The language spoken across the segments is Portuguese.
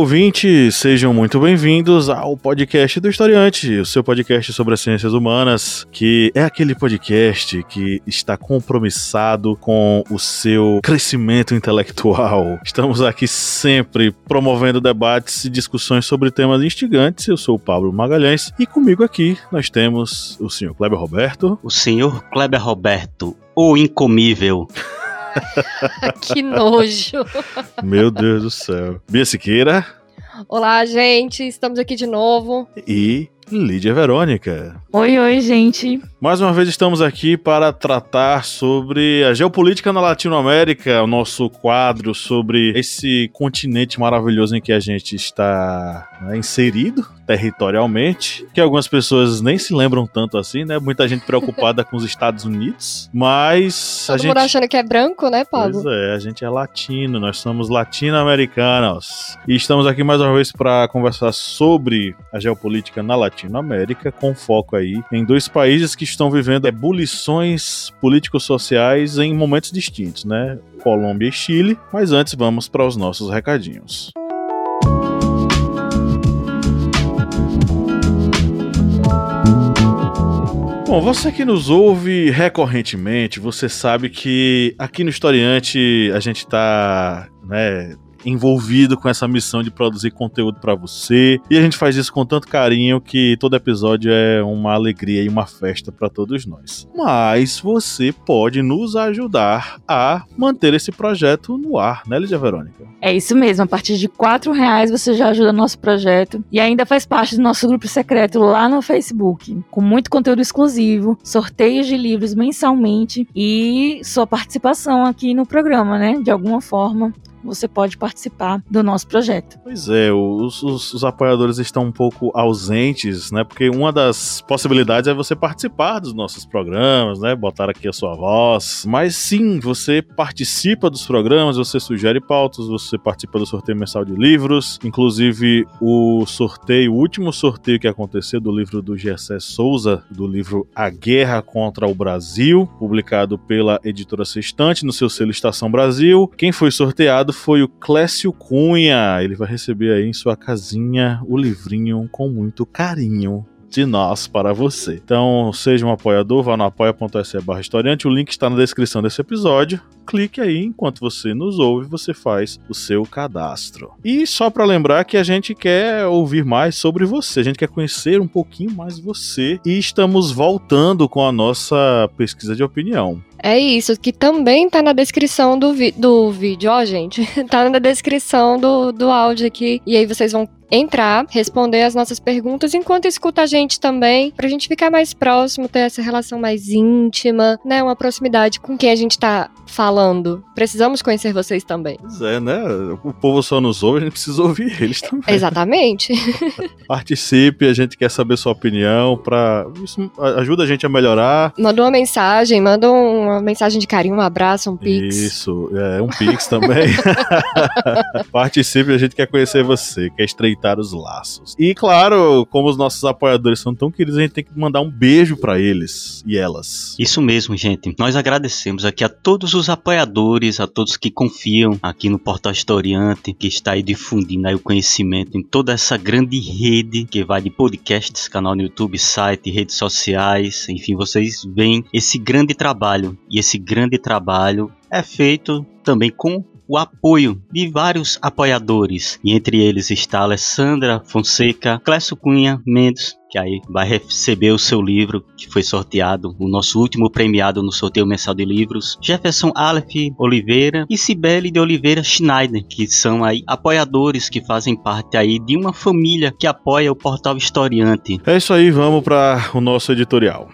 Olá, ouvintes! Sejam muito bem-vindos ao podcast do Historiante, o seu podcast sobre as ciências humanas, que é aquele podcast que está compromissado com o seu crescimento intelectual. Estamos aqui sempre promovendo debates e discussões sobre temas instigantes. Eu sou o Pablo Magalhães e comigo aqui nós temos o senhor Kleber Roberto. O senhor Kleber Roberto, o incomível. que nojo. Meu Deus do céu. Bia Siqueira. Olá, gente. Estamos aqui de novo. E Lídia Verônica. Oi, oi, gente. Mais uma vez estamos aqui para tratar sobre a geopolítica na Latinoamérica, o nosso quadro sobre esse continente maravilhoso em que a gente está né, inserido territorialmente, que algumas pessoas nem se lembram tanto assim, né? Muita gente preocupada com os Estados Unidos, mas Todo a gente mundo achando que é branco, né, Pablo? Pois é, a gente é latino, nós somos latino-americanos. E estamos aqui mais uma vez para conversar sobre a geopolítica na Latinoamérica, com foco aí em dois países que estão vivendo ebulições político-sociais em momentos distintos, né? Colômbia e Chile. Mas antes vamos para os nossos recadinhos. Bom, você que nos ouve recorrentemente, você sabe que aqui no Historiante a gente tá, né, envolvido com essa missão de produzir conteúdo para você. E a gente faz isso com tanto carinho que todo episódio é uma alegria e uma festa para todos nós. Mas você pode nos ajudar a manter esse projeto no ar, né, Lídia Verônica? É isso mesmo, a partir de quatro reais você já ajuda nosso projeto e ainda faz parte do nosso grupo secreto lá no Facebook, com muito conteúdo exclusivo, sorteios de livros mensalmente e sua participação aqui no programa, né? De alguma forma você pode participar do nosso projeto. Pois é, os, os, os, apoiadores estão um pouco ausentes, né? Porque uma das possibilidades é você participar dos nossos programas, né? Botar aqui a sua voz. Mas sim, você participa dos programas, você sugere pautas, você participa do sorteio mensal de livros. Inclusive, o sorteio, o último sorteio que aconteceu do livro do Gessé Souza, do livro A Guerra contra o Brasil, publicado pela editora Sextante no seu selo Estação Brasil. Quem foi sorteado foi o Clécio Cunha. Ele vai receber aí em sua casinha o livrinho com muito carinho de nós para você. Então, seja um apoiador, vá no apoia.se barra historiante, o link está na descrição desse episódio. Clique aí, enquanto você nos ouve, você faz o seu cadastro. E só para lembrar que a gente quer ouvir mais sobre você, a gente quer conhecer um pouquinho mais você e estamos voltando com a nossa pesquisa de opinião. É isso, que também tá na descrição do, do vídeo, ó, gente. tá na descrição do, do áudio aqui. E aí vocês vão entrar, responder as nossas perguntas, enquanto escuta a gente também, pra gente ficar mais próximo, ter essa relação mais íntima, né? Uma proximidade com quem a gente tá falando. Precisamos conhecer vocês também. Pois é, né? O povo só nos ouve, a gente precisa ouvir eles também. Exatamente. Participe, a gente quer saber sua opinião, pra... isso ajuda a gente a melhorar. Manda uma mensagem, manda uma mensagem de carinho, um abraço, um pix. Isso, é, um pix também. Participe, a gente quer conhecer você, quer estreitar os laços. E claro, como os nossos apoiadores são tão queridos, a gente tem que mandar um beijo para eles e elas. Isso mesmo, gente. Nós agradecemos aqui a todos os apoiadores, a todos que confiam aqui no Portal Historiante, que está aí difundindo aí o conhecimento em toda essa grande rede que vai de podcasts, canal no YouTube, site, redes sociais, enfim, vocês veem esse grande trabalho. E esse grande trabalho é feito também com o apoio de vários apoiadores, e entre eles está Alessandra Fonseca, Clécio Cunha Mendes, que aí vai receber o seu livro que foi sorteado, o nosso último premiado no sorteio mensal de livros, Jefferson Aleph Oliveira e Cibele de Oliveira Schneider, que são aí apoiadores que fazem parte aí de uma família que apoia o portal Historiante. É isso aí, vamos para o nosso editorial.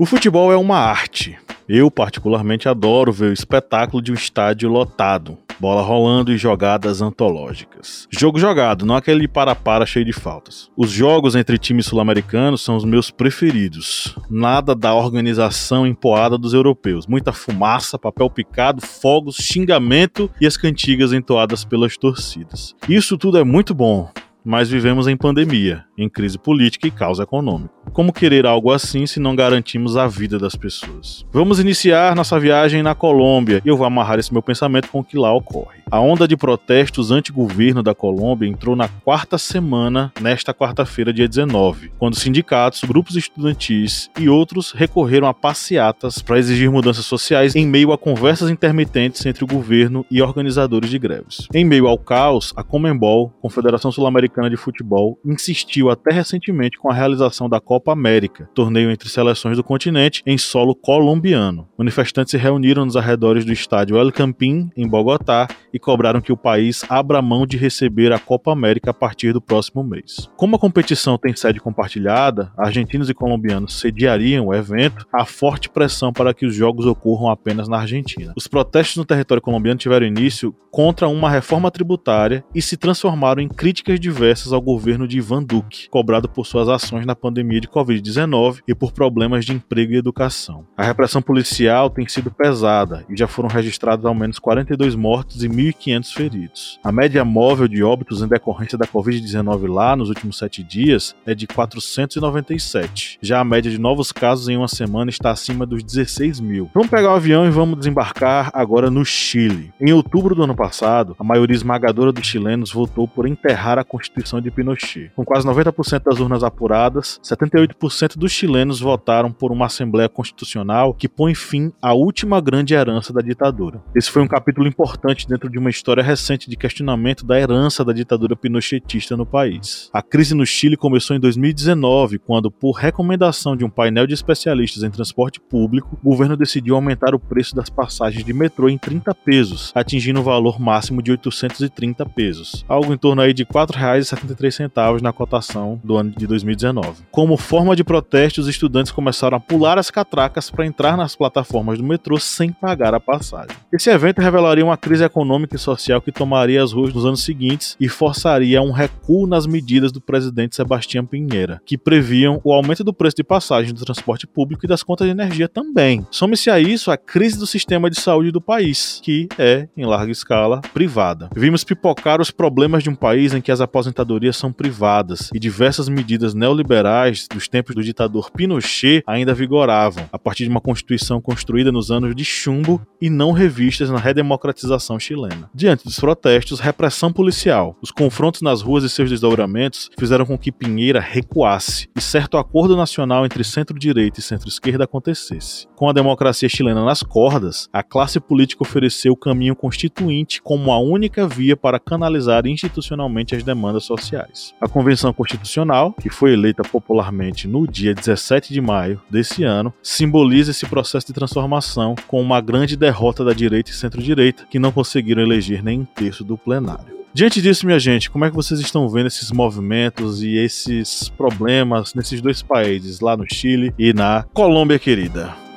O futebol é uma arte. Eu, particularmente, adoro ver o espetáculo de um estádio lotado. bola rolando e jogadas antológicas. Jogo jogado, não aquele para-para cheio de faltas. Os jogos entre times sul-americanos são os meus preferidos. Nada da organização empoada dos europeus. Muita fumaça, papel picado, fogos, xingamento e as cantigas entoadas pelas torcidas. Isso tudo é muito bom, mas vivemos em pandemia, em crise política e caos econômico. Como querer algo assim se não garantimos a vida das pessoas? Vamos iniciar nossa viagem na Colômbia e eu vou amarrar esse meu pensamento com o que lá ocorre. A onda de protestos anti-governo da Colômbia entrou na quarta semana, nesta quarta-feira, dia 19, quando sindicatos, grupos estudantis e outros recorreram a passeatas para exigir mudanças sociais em meio a conversas intermitentes entre o governo e organizadores de greves. Em meio ao caos, a Comembol, Confederação Sul-Americana de Futebol, insistiu até recentemente com a realização da Copa América, torneio entre seleções do continente em solo colombiano. Manifestantes se reuniram nos arredores do estádio El Campín, em Bogotá, e cobraram que o país abra mão de receber a Copa América a partir do próximo mês. Como a competição tem sede compartilhada, argentinos e colombianos sediariam o evento, há forte pressão para que os jogos ocorram apenas na Argentina. Os protestos no território colombiano tiveram início contra uma reforma tributária e se transformaram em críticas diversas ao governo de Ivan Duque, cobrado por suas ações na pandemia de Covid-19 e por problemas de emprego e educação. A repressão policial tem sido pesada e já foram registrados ao menos 42 mortos e 1.500 feridos. A média móvel de óbitos em decorrência da Covid-19 lá nos últimos sete dias é de 497. Já a média de novos casos em uma semana está acima dos 16 mil. Vamos pegar o avião e vamos desembarcar agora no Chile. Em outubro do ano passado, a maioria esmagadora dos chilenos votou por enterrar a Constituição de Pinochet. Com quase 90% das urnas apuradas, 78% dos chilenos votaram por uma Assembleia Constitucional que põe fim à última grande herança da ditadura. Esse foi um capítulo importante dentro de uma história recente de questionamento da herança da ditadura pinochetista no país. A crise no Chile começou em 2019, quando, por recomendação de um painel de especialistas em transporte público, o governo decidiu aumentar o preço das passagens de metrô em 30 pesos, atingindo o valor máximo de 830 pesos, algo em torno aí de R$ 4,73 na cotação do ano de 2019. Como forma de protesto, os estudantes começaram a pular as catracas para entrar nas plataformas do metrô sem pagar a passagem. Esse evento revelaria uma crise econômica e social que tomaria as ruas nos anos seguintes e forçaria um recuo nas medidas do presidente Sebastião Pinheira, que previam o aumento do preço de passagem do transporte público e das contas de energia também. Some-se a isso a crise do sistema de saúde do país, que é, em larga escala, privada. Vimos pipocar os problemas de um país em que as aposentadorias são privadas e diversas medidas neoliberais dos tempos do ditador Pinochet ainda vigoravam, a partir de uma constituição construída nos anos de chumbo e não revistas na redemocratização chilena. Diante dos protestos, repressão policial, os confrontos nas ruas e seus desdobramentos fizeram com que Pinheira recuasse e certo acordo nacional entre centro-direita e centro-esquerda acontecesse. Com a democracia chilena nas cordas, a classe política ofereceu o caminho constituinte como a única via para canalizar institucionalmente as demandas sociais. A Convenção Constitucional, que foi eleita popularmente no dia 17 de maio desse ano, simboliza esse processo de transformação com uma grande derrota da direita e centro-direita, que não conseguiram eleger nem um terço do plenário. Diante disso, minha gente, como é que vocês estão vendo esses movimentos e esses problemas nesses dois países, lá no Chile e na Colômbia querida?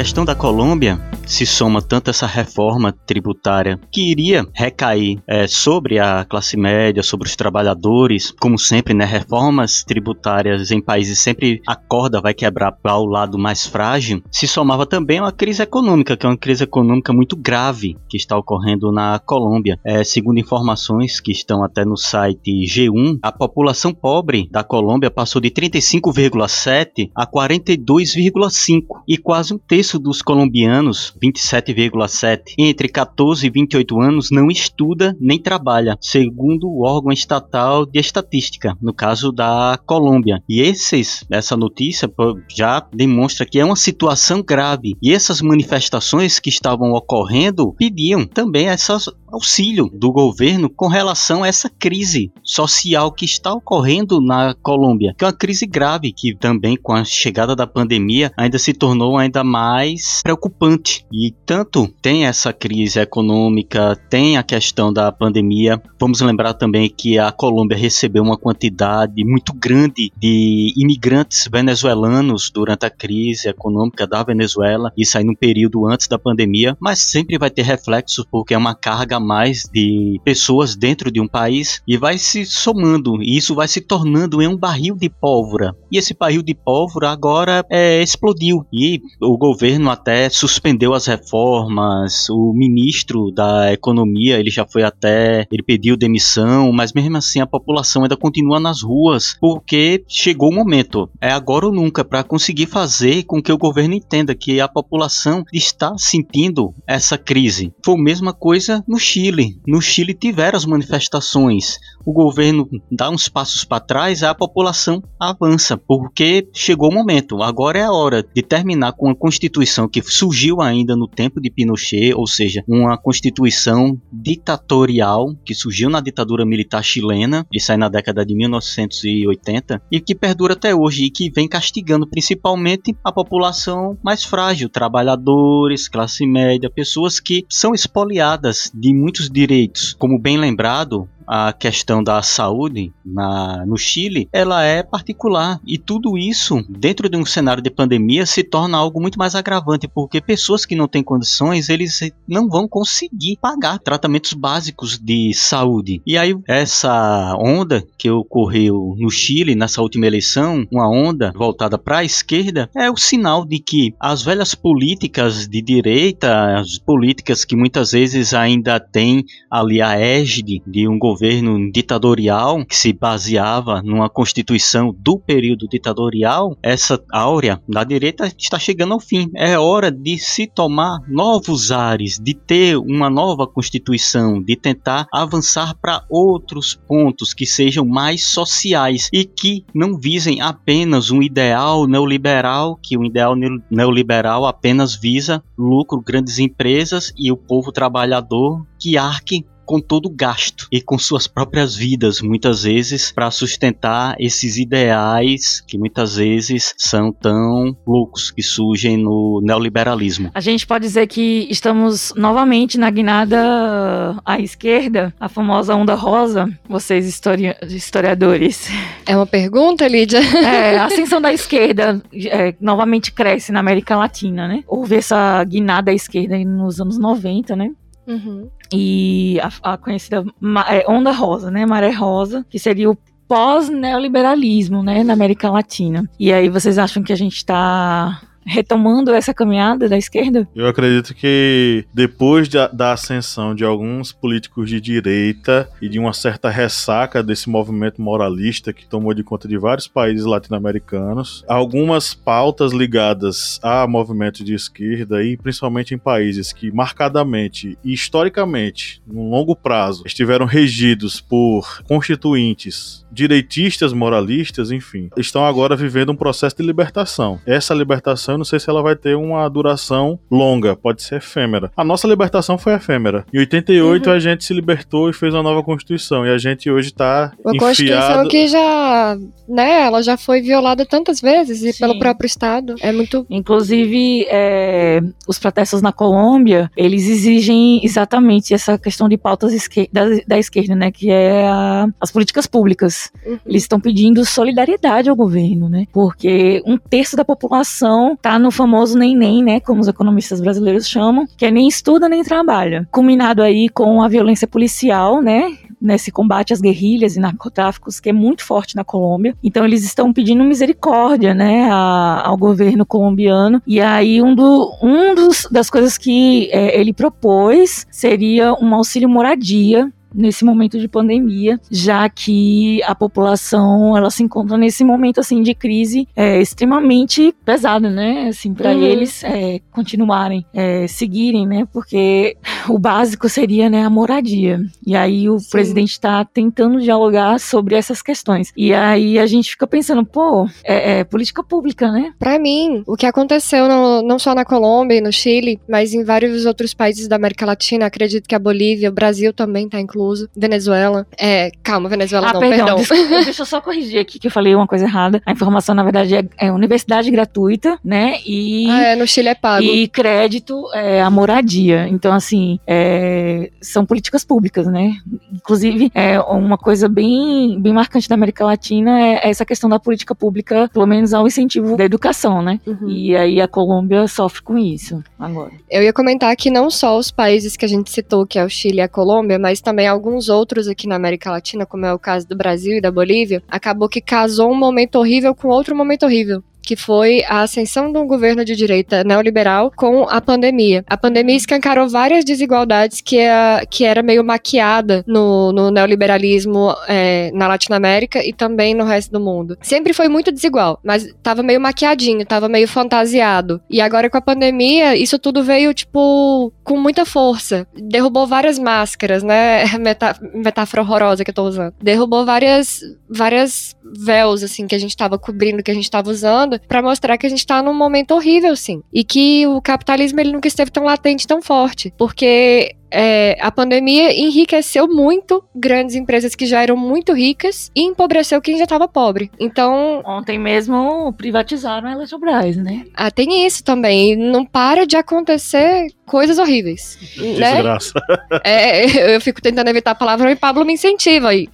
Questão da Colômbia se soma tanto essa reforma tributária que iria recair é, sobre a classe média, sobre os trabalhadores, como sempre, né? Reformas tributárias em países sempre a corda vai quebrar para o lado mais frágil. Se somava também uma crise econômica, que é uma crise econômica muito grave que está ocorrendo na Colômbia. É, segundo informações que estão até no site G1, a população pobre da Colômbia passou de 35,7 a 42,5 e quase um terço dos colombianos 27,7%. Entre 14 e 28 anos não estuda nem trabalha, segundo o órgão estatal de estatística, no caso da Colômbia. E esses, essa notícia já demonstra que é uma situação grave. E essas manifestações que estavam ocorrendo pediam também essas auxílio do governo com relação a essa crise social que está ocorrendo na Colômbia, que é uma crise grave que também com a chegada da pandemia ainda se tornou ainda mais preocupante. E tanto tem essa crise econômica, tem a questão da pandemia. Vamos lembrar também que a Colômbia recebeu uma quantidade muito grande de imigrantes venezuelanos durante a crise econômica da Venezuela, isso aí no período antes da pandemia, mas sempre vai ter reflexos porque é uma carga mais de pessoas dentro de um país e vai se somando, e isso vai se tornando em um barril de pólvora. E esse barril de pólvora agora é, explodiu e o governo até suspendeu as reformas. O ministro da economia ele já foi até ele pediu demissão, mas mesmo assim a população ainda continua nas ruas porque chegou o momento, é agora ou nunca para conseguir fazer com que o governo entenda que a população está sentindo essa crise. Foi a mesma coisa no Chile. No Chile tiveram as manifestações. O governo dá uns passos para trás, a população avança, porque chegou o momento. Agora é a hora de terminar com uma constituição que surgiu ainda no tempo de Pinochet, ou seja, uma constituição ditatorial que surgiu na ditadura militar chilena, e sai na década de 1980, e que perdura até hoje e que vem castigando principalmente a população mais frágil, trabalhadores, classe média, pessoas que são expoliadas de muitos direitos. Como bem lembrado, a questão da saúde na, no Chile, ela é particular. E tudo isso, dentro de um cenário de pandemia, se torna algo muito mais agravante, porque pessoas que não têm condições, eles não vão conseguir pagar tratamentos básicos de saúde. E aí, essa onda que ocorreu no Chile nessa última eleição, uma onda voltada para a esquerda, é o sinal de que as velhas políticas de direita, as políticas que muitas vezes ainda têm ali a égide de um governo governo ditatorial que se baseava numa constituição do período ditatorial, essa áurea da direita está chegando ao fim. É hora de se tomar novos ares, de ter uma nova constituição, de tentar avançar para outros pontos que sejam mais sociais e que não visem apenas um ideal neoliberal, que o ideal neoliberal apenas visa lucro, grandes empresas e o povo trabalhador que arque com todo o gasto e com suas próprias vidas, muitas vezes, para sustentar esses ideais que muitas vezes são tão loucos que surgem no neoliberalismo. A gente pode dizer que estamos novamente na guinada à esquerda, a famosa onda rosa, vocês histori historiadores. É uma pergunta, Lídia? É, a ascensão da esquerda é, novamente cresce na América Latina, né? Houve essa guinada à esquerda nos anos 90, né? Uhum. E a, a conhecida é, onda rosa, né? Maré rosa, que seria o pós-neoliberalismo, né, na América Latina. E aí vocês acham que a gente está retomando essa caminhada da esquerda? Eu acredito que depois da, ascensão de alguns políticos de direita e de uma certa ressaca desse movimento moralista que tomou de conta de vários países latino-americanos, algumas pautas ligadas a movimentos de esquerda e principalmente em países que marcadamente e historicamente, no longo prazo, estiveram regidos por constituintes direitistas, moralistas, enfim, estão agora vivendo um processo de libertação. Essa libertação, eu não sei se ela vai ter uma duração longa, pode ser efêmera. A nossa libertação foi efêmera. Em 88 uhum. a gente se libertou e fez uma nova constituição e a gente hoje está uma enfiado... constituição que já, né, ela já foi violada tantas vezes e Sim. pelo próprio estado. É muito inclusive é, os protestos na Colômbia, eles exigem exatamente essa questão de pautas da, da esquerda, né, que é a, as políticas públicas Uhum. Eles estão pedindo solidariedade ao governo, né? Porque um terço da população tá no famoso nem-nem, né? Como os economistas brasileiros chamam, que é nem estuda nem trabalha. Combinado aí com a violência policial, né? nesse combate às guerrilhas e narcotráficos que é muito forte na Colômbia. Então eles estão pedindo misericórdia, né, a, ao governo colombiano. E aí um, do, um dos, das coisas que é, ele propôs seria um auxílio moradia nesse momento de pandemia, já que a população ela se encontra nesse momento assim de crise é, extremamente pesada, né? Assim, para Uhum. eles é, continuarem, é, seguirem, né? Porque o básico seria né, a moradia. E aí o Sim. presidente está tentando dialogar sobre essas questões. E aí a gente fica pensando, pô, é, é política pública, né? Pra mim, o que aconteceu no- não só na Colômbia e no Chile, mas em vários outros países da América Latina, acredito que a Bolívia, o Brasil também tá incluso, Venezuela. É, calma, Venezuela Ah, não, perdão, perdão. deixa eu só corrigir aqui que eu falei uma coisa errada. A informação, na verdade, é, é universidade gratuita, né? E, Ah, é, no Chile é pago. e crédito é a moradia. Então, assim, é, são políticas públicas, né? Inclusive, é uma coisa bem, bem marcante da América Latina é essa questão da política pública, pelo menos ao incentivo da educação, né? Uhum. E aí a Colômbia sofre com isso agora. Eu ia comentar que não só os países que a gente citou, que é o Chile e a Colômbia, mas também alguns outros aqui na América Latina, como é o caso do Brasil e da Bolívia, acabou que casou um momento horrível com outro momento horrível. Que foi a ascensão de um governo de direita neoliberal com a pandemia. A pandemia escancarou várias desigualdades que, a, que era meio maquiada no, no neoliberalismo é, na Latinoamérica e também no resto do mundo. Sempre foi muito desigual, mas tava meio maquiadinho, tava meio fantasiado. E agora com a pandemia, isso tudo veio, tipo, com muita força. Derrubou várias máscaras, né? Metá metáfora horrorosa que eu tô usando. Derrubou várias, várias véus, assim, que a gente tava cobrindo, que a gente tava usando, pra mostrar que a gente tá num momento horrível, sim. E que o capitalismo, ele nunca esteve tão latente, tão forte. Porque é, a pandemia enriqueceu muito grandes empresas que já eram muito ricas e empobreceu quem já estava pobre. Então, Ontem mesmo privatizaram a Eletrobras, né? ah, tem isso também. E Não para de acontecer coisas horríveis. né? Desgraça. É, eu fico tentando evitar a palavra e Pablo me incentiva aí.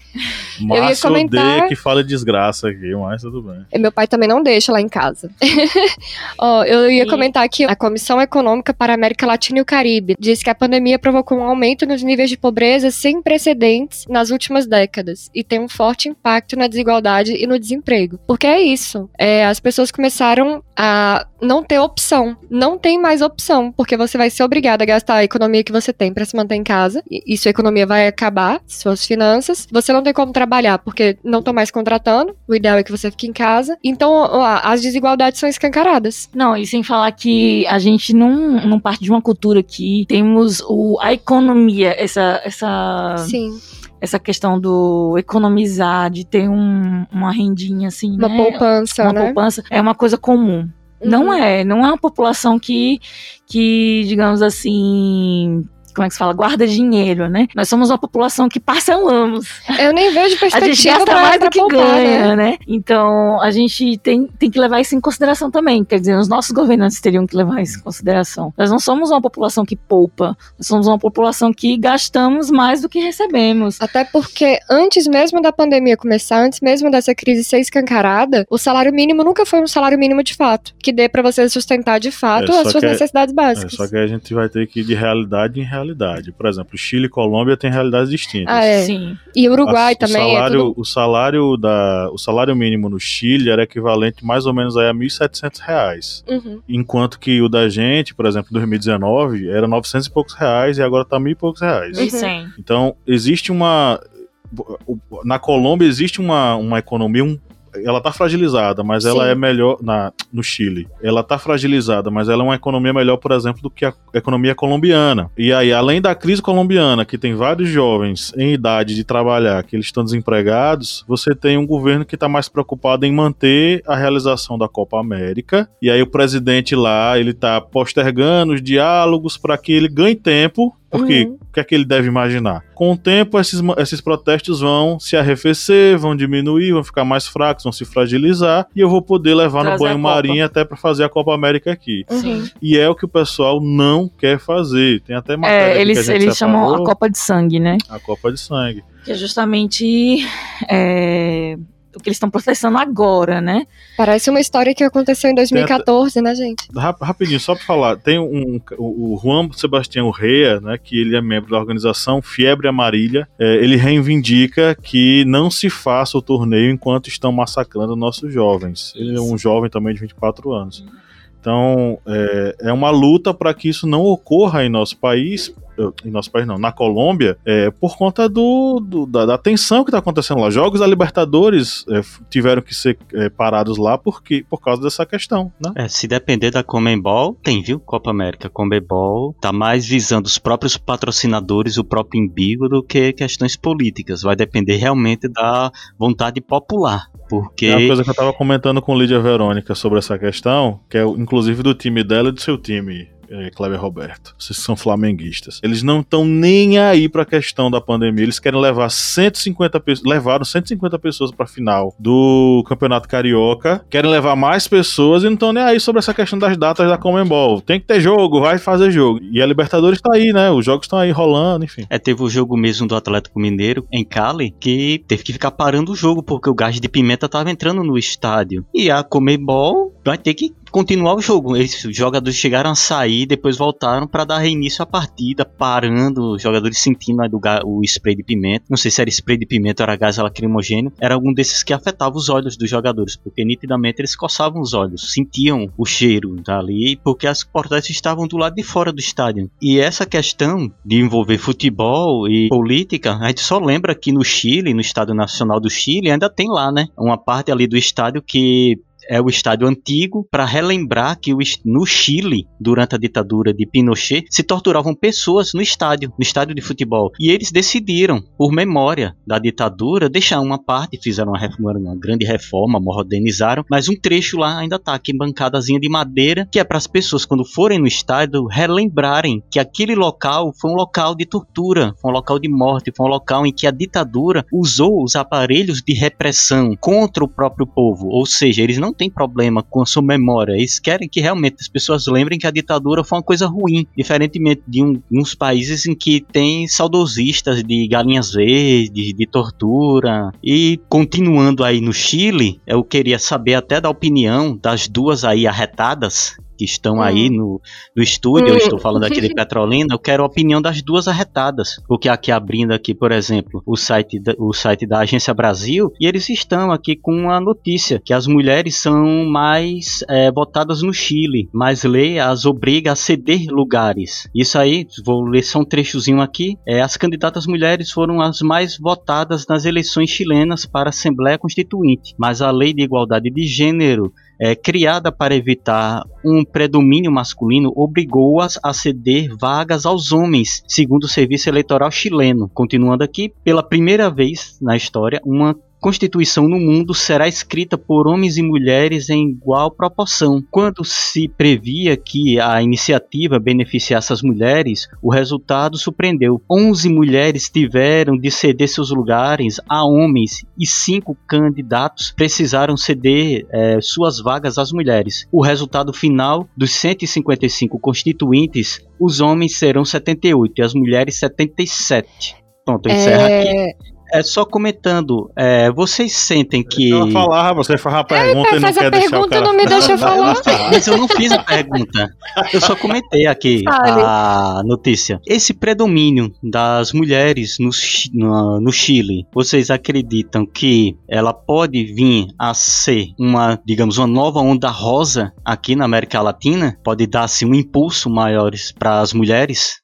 Márcio comentar- odeia que fala desgraça aqui, mas tudo bem. E Meu pai também não deixa lá em casa. Ó, eu ia E- comentar que a Comissão Econômica para a América Latina e o Caribe diz que a pandemia provocou um aumento nos níveis de pobreza sem precedentes nas últimas décadas e tem um forte impacto na desigualdade e no desemprego. Porque é isso. É, as pessoas começaram a não ter opção. Não tem mais opção, porque você vai ser obrigado a gastar a economia que você tem para se manter em casa e, sua economia vai acabar, suas finanças. Você não tem como trabalhar porque não estão mais contratando. O ideal é que você fique em casa. Então, as desigualdades são escancaradas. Não, e sem falar que a gente não, não parte de uma cultura que temos o, a economia, essa, essa, Sim. essa questão do economizar, de ter um, uma rendinha assim, Uma né? poupança, uma né? poupança, é uma coisa comum. Não Uhum. é, não é uma população que, que, digamos assim, como é que se fala? Guarda dinheiro, né? Nós somos uma população que parcelamos. Eu nem vejo A gente perspectiva gasta pra, mais pra do que poupar, né? ganha, né? Então, a gente tem, tem que levar isso em consideração também. Quer dizer, os nossos governantes teriam que levar isso em consideração. Nós não somos uma população que poupa. Nós somos uma população que gastamos mais do que recebemos. Até porque antes mesmo da pandemia começar, antes mesmo dessa crise ser escancarada, o salário mínimo nunca foi um salário mínimo de fato, que dê pra você sustentar de fato É, as suas que é- necessidades É, básicas. só que a gente vai ter que ir de realidade em realidade. Por exemplo, Chile e Colômbia têm realidades distintas. Ah, é. Sim. E Uruguai A- também o é salário, tudo... o salário da o salário mínimo no Chile era equivalente mais ou menos aí a 1.700 reais. Uhum. Enquanto que o da gente, por exemplo, em 2019, era 900 e poucos reais e agora tá mil e poucos reais. Uhum. Então, existe uma. Na Colômbia existe uma, uma economia. Um, ela tá fragilizada, mas ela Sim. é melhor. Na, no Chile. Ela tá fragilizada, mas ela é uma economia melhor, por exemplo, do que a economia colombiana. E aí, além da crise colombiana, que tem vários jovens em idade de trabalhar, que eles estão desempregados, você tem um governo que está mais preocupado em manter a realização da Copa América. E aí, o presidente lá, ele tá postergando os diálogos para que ele ganhe tempo porque Uhum. o que é que ele deve imaginar? Com o tempo, esses, esses protestos vão se arrefecer, vão diminuir, vão ficar mais fracos, vão se fragilizar, e eu vou poder levar no Trazer a banho-marinho até para fazer a Copa América aqui. Uhum. E é o que o pessoal não quer fazer. Tem até matéria É, aqui que a eles, gente eles chamam a separou, Copa de Sangue, né? a Copa de Sangue. Que é justamente é, o que eles estão processando agora, né? Parece uma história que aconteceu em 2014, né, gente? Rap- Rapidinho, só para falar, tem um, o o Juan Sebastião Rea, né, que ele é membro da organização Fiebre Amarilha, é, ele reivindica que não se faça o torneio enquanto estão massacrando nossos jovens. Ele é um jovem também de 24 anos. Então, é, é uma luta para que isso não ocorra em nosso país, em nosso país não, na Colômbia, é, por conta do, do da, da, tensão que está acontecendo lá. Jogos da Libertadores é, tiveram que ser é, parados lá porque, por causa dessa questão, né? É, se depender da Comembol, tem, viu? Copa América, Comembol tá mais visando os próprios patrocinadores, o próprio embigo, do que questões políticas. Vai depender realmente da vontade popular. Porque... É uma coisa que eu tava comentando com Lídia Verônica sobre essa questão, que é inclusive do time dela e do seu time é, Kleber Roberto, vocês são flamenguistas. Eles não estão nem aí para a questão da pandemia. Eles querem levar 150 pessoas, levaram 150 pessoas para final do Campeonato Carioca. Querem levar mais pessoas e não estão nem aí sobre essa questão das datas da Comembol. Tem que ter jogo, vai fazer jogo. E a Libertadores está aí, né? Os jogos estão aí rolando, enfim. É, teve o jogo mesmo do Atlético Mineiro em Cali que teve que ficar parando o jogo porque o gás de pimenta estava entrando no estádio. E a Comembol vai ter que continuar o jogo. Eles, os jogadores chegaram a sair, depois voltaram para dar reinício à partida, parando, os jogadores sentindo né, do, o spray de pimenta. Não sei se era spray de pimenta ou era gás lacrimogêneo. Era algum desses que afetava os olhos dos jogadores, porque nitidamente eles coçavam os olhos, sentiam o cheiro dali, porque as portas estavam do lado de fora do estádio. E essa questão de envolver futebol e política, a gente só lembra que no Chile, no Estádio Nacional do Chile, ainda tem lá, né? Uma parte ali do estádio que é o estádio antigo para relembrar que no Chile, durante a ditadura de Pinochet, se torturavam pessoas no estádio, no estádio de futebol. E eles decidiram, por memória da ditadura, deixar uma parte, fizeram uma, reforma, uma grande reforma, modernizaram, mas um trecho lá ainda tá aqui, bancadazinha de madeira, que é para as pessoas quando forem no estádio relembrarem que aquele local foi um local de tortura, foi um local de morte, foi um local em que a ditadura usou os aparelhos de repressão contra o próprio povo, ou seja, eles não tem problema com a sua memória. Eles querem que realmente as pessoas lembrem que a ditadura foi uma coisa ruim, diferentemente de um, uns países em que tem saudosistas de galinhas verdes, de tortura. E continuando aí no Chile, eu queria saber até da opinião das duas aí arretadas que estão hum. aí no, no estúdio, hum. eu estou falando aqui de Petrolina, eu quero a opinião das duas arretadas. Porque aqui abrindo aqui, por exemplo, o site, da, o site da Agência Brasil, e eles estão aqui com uma notícia que as mulheres são mais é, votadas no Chile, mas lei as obriga a ceder lugares. Isso aí, vou ler só um trechozinho aqui, é, as candidatas mulheres foram as mais votadas nas eleições chilenas para a Assembleia Constituinte, mas a lei de igualdade de gênero é, criada para evitar um predomínio masculino, obrigou-as a ceder vagas aos homens, segundo o Serviço Eleitoral chileno. Continuando aqui, pela primeira vez na história, uma Constituição no mundo será escrita por homens e mulheres em igual proporção. Quando se previa que a iniciativa beneficiasse as mulheres, o resultado surpreendeu. 11 mulheres tiveram de ceder seus lugares a homens e cinco candidatos precisaram ceder é, suas vagas às mulheres. O resultado final dos 155 constituintes, os homens serão 78 e as mulheres 77. Pronto, encerra é... aqui é só comentando, é, vocês sentem que. Ela falar, você faz a pergunta é, e não quer deixar o cara... não me deixa falar. Mas eu não fiz a pergunta. Eu só comentei aqui Fale. a notícia. Esse predomínio das mulheres no, no, no Chile, vocês acreditam que ela pode vir a ser uma, digamos, uma nova onda rosa aqui na América Latina? Pode dar-se um impulso maior para as mulheres?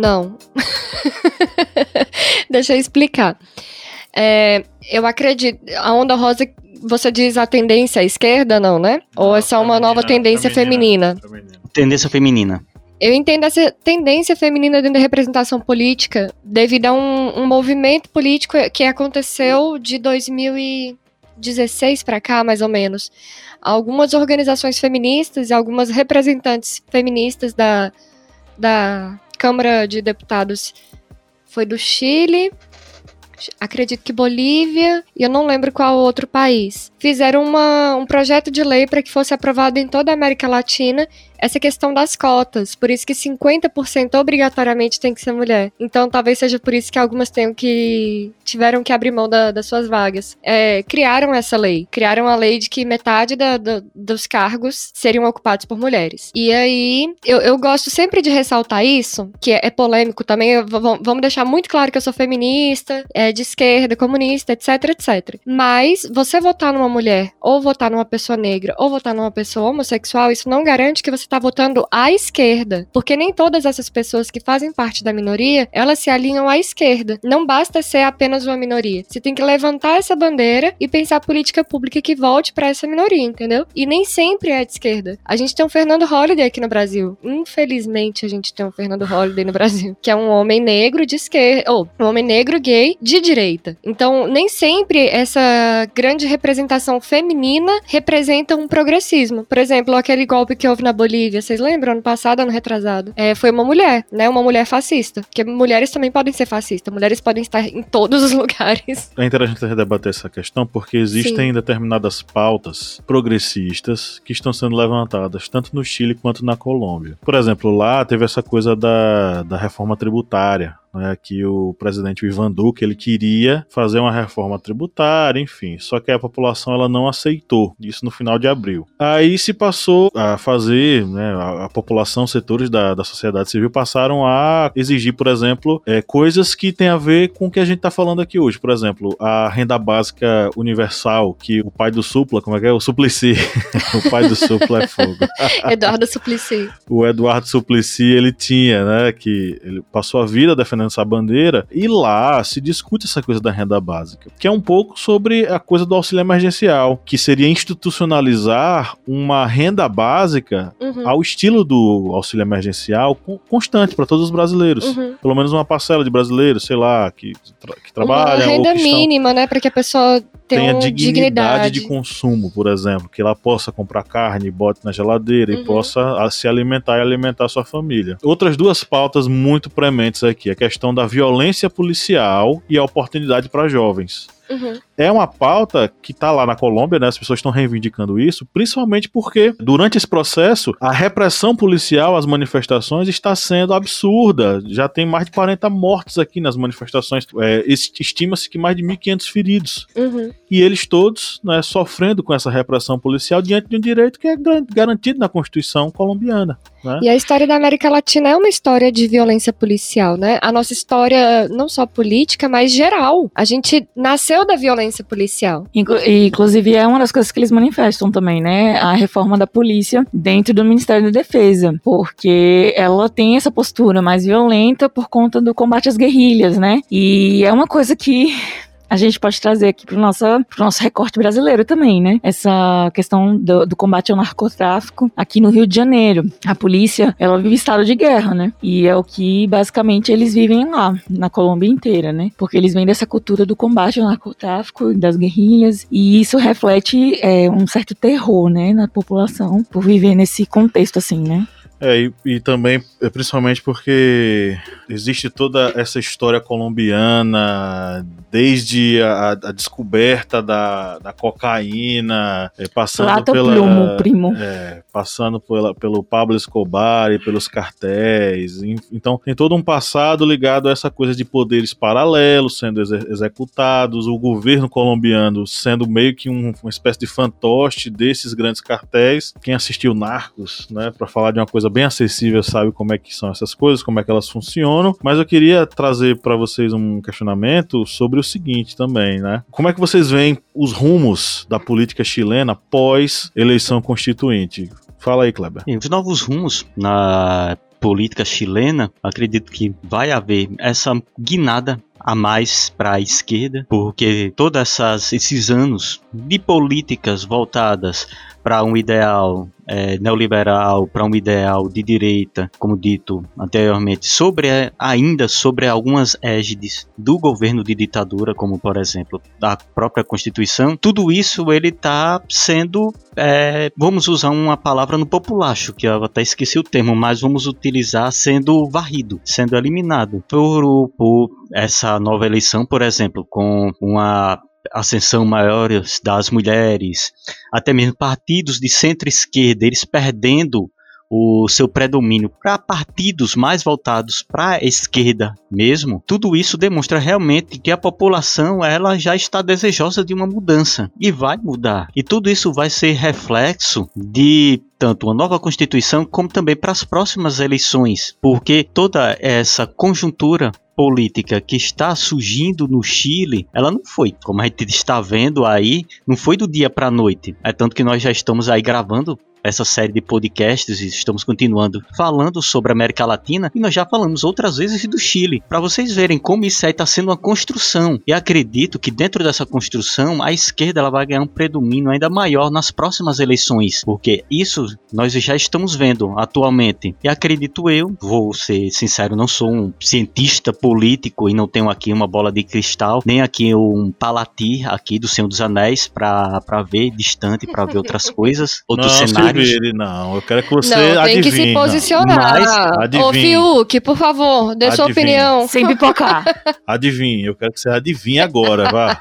Não. Deixa eu explicar. É, eu acredito. A onda rosa, você diz a tendência à esquerda, não, né? não Ou é só uma nova tendência feminina, feminina? Tendência feminina. Eu entendo essa tendência feminina dentro da representação política devido a um, um movimento político que aconteceu de 2016 para cá, mais ou menos. Algumas organizações feministas e algumas representantes feministas da, da Câmara de Deputados foi do Chile, acredito que Bolívia, e eu não lembro qual outro país. Fizeram uma, um projeto de lei para que fosse aprovado em toda a América Latina essa questão das cotas. Por isso que 50% obrigatoriamente tem que ser mulher. Então talvez seja por isso que algumas tenham que tiveram que abrir mão da, das suas vagas. É, criaram essa lei. Criaram a lei de que metade da, da, dos cargos seriam ocupados por mulheres. E aí, eu, eu gosto sempre de ressaltar isso, que é, é polêmico também. Vamos deixar muito claro que eu sou feminista, é, de esquerda, comunista, etc, etc. Mas você votar numa mulher, ou votar numa pessoa negra, ou votar numa pessoa homossexual, isso não garante que você está votando à esquerda. Porque nem todas essas pessoas que fazem parte da minoria, elas se alinham à esquerda. Não basta ser apenas uma minoria. Você tem que levantar essa bandeira e pensar política pública que volte para essa minoria, entendeu? E nem sempre é de esquerda. A gente tem um Fernando Holliday aqui no Brasil. Infelizmente, a gente tem um Fernando Holliday no Brasil, que é um homem negro de esquerda, ou um homem negro gay de direita. Então, nem sempre essa grande representação feminina representa um progressismo. Por exemplo, aquele golpe que houve na Bolívia, vocês lembram? Ano passado, ano retrasado. É, foi uma mulher, né? Uma mulher fascista. Porque mulheres também podem ser fascistas. Mulheres podem estar em todos os lugares. É interessante debater essa questão porque existem Sim. determinadas pautas progressistas que estão sendo levantadas tanto no Chile quanto na Colômbia. Por exemplo, lá teve essa coisa da, da reforma tributária, né, que o presidente Ivan Duque ele queria fazer uma reforma tributária, enfim, só que a população ela não aceitou isso no final de abril. Aí se passou a fazer, né, a, a população, setores da, da sociedade civil passaram a exigir, por exemplo, é, coisas que têm a ver com o que a gente está falando aqui hoje. Por exemplo, a renda básica universal, que o pai do Supla, como é que é? O Suplicy. o pai do Supla é fogo. Eduardo Suplicy. o Eduardo Suplicy, ele tinha, né, que ele passou a vida defendendo essa bandeira, e lá se discute essa coisa da renda básica, que é um pouco sobre a coisa do auxílio emergencial, que seria institucionalizar uma renda básica uhum. ao estilo do auxílio emergencial constante para todos os brasileiros. Uhum. Pelo menos uma parcela de brasileiros, sei lá, que, tra que trabalham. Uma renda mínima, né, para que a pessoa tenha dignidade, dignidade, de consumo, por exemplo, que ela possa comprar carne, bote na geladeira uhum. e possa se alimentar e alimentar sua família. Outras duas pautas muito prementes aqui, a questão da violência policial e a oportunidade para jovens. Uhum. É uma pauta que está lá na Colômbia, né? As pessoas estão reivindicando isso, principalmente porque durante esse processo a repressão policial às manifestações está sendo absurda. Já tem mais de 40 mortos aqui nas manifestações. É, Estima-se que mais de 1.500 feridos. Uhum. E eles todos né, sofrendo com essa repressão policial diante de um direito que é garantido na Constituição colombiana. Né? E a história da América Latina é uma história de violência policial, né? A nossa história, não só política, mas geral. A gente nasceu da violência policial. Inclusive, é uma das coisas que eles manifestam também, né? A reforma da polícia dentro do Ministério da Defesa. Porque ela tem essa postura mais violenta por conta do combate às guerrilhas, né? E é uma coisa que a gente pode trazer aqui para o nosso, recorte brasileiro também, né? Essa questão do, do, combate ao narcotráfico aqui no Rio de Janeiro. A polícia, ela vive estado de guerra, né? E é o que basicamente eles vivem lá, na Colômbia inteira, né? Porque eles vêm dessa cultura do combate ao narcotráfico, das guerrilhas, e isso reflete é, um certo terror, né, na população por viver nesse contexto assim, né? É, e, e, também, é, principalmente porque existe toda essa história colombiana, desde a, a descoberta da, da cocaína, é, passando Lata pela. Plumo, primo. É, passando pela, pelo Pablo Escobar e pelos cartéis. Então, tem todo um passado ligado a essa coisa de poderes paralelos sendo ex executados, o governo colombiano sendo meio que um, uma espécie de fantoche desses grandes cartéis. Quem assistiu Narcos, né, para falar de uma coisa bem acessível sabe como é que são essas coisas, como é que elas funcionam, mas eu queria trazer para vocês um questionamento sobre o seguinte também, né? Como é que vocês veem os rumos da política chilena pós eleição constituinte? Fala aí, Kleber. Os novos rumos na política chilena, acredito que vai haver essa guinada a mais para a esquerda, porque todos esses anos de políticas voltadas para um ideal é, neoliberal, para um ideal de direita, como dito anteriormente, sobre ainda sobre algumas égides do governo de ditadura, como por exemplo a própria Constituição, tudo isso ele está sendo, é, vamos usar uma palavra no populacho, que eu até esqueci o termo, mas vamos utilizar sendo varrido, sendo eliminado por, por essa nova eleição, por exemplo, com uma ascensão maior das mulheres, até mesmo partidos de centro-esquerda, eles perdendo o seu predomínio para partidos mais voltados para a esquerda mesmo, tudo isso demonstra realmente que a população ela já está desejosa de uma mudança e vai mudar. E tudo isso vai ser reflexo de tanto uma nova constituição como também para as próximas eleições, porque toda essa conjuntura política que está surgindo no Chile, ela não foi, como a gente está vendo aí, não foi do dia para a noite. É tanto que nós já estamos aí gravando essa série de podcasts e estamos continuando falando sobre a América Latina e nós já falamos outras vezes do Chile, para vocês verem como isso aí está sendo uma construção. E acredito que dentro dessa construção a esquerda ela vai ganhar um predomínio ainda maior nas próximas eleições, porque isso nós já estamos vendo atualmente. E acredito eu, vou ser sincero, não sou um cientista político e não tenho aqui uma bola de cristal, nem aqui um palati aqui do Senhor dos Anéis para ver distante, para ver outras coisas, outros cenários ele, não. Eu quero que você não, tem adivinhe. que se posicionar. Mas, Ô, Fiuk, por favor, dê sua opinião. Sem pipocar. Adivinhe, eu quero que você adivinhe agora, vá.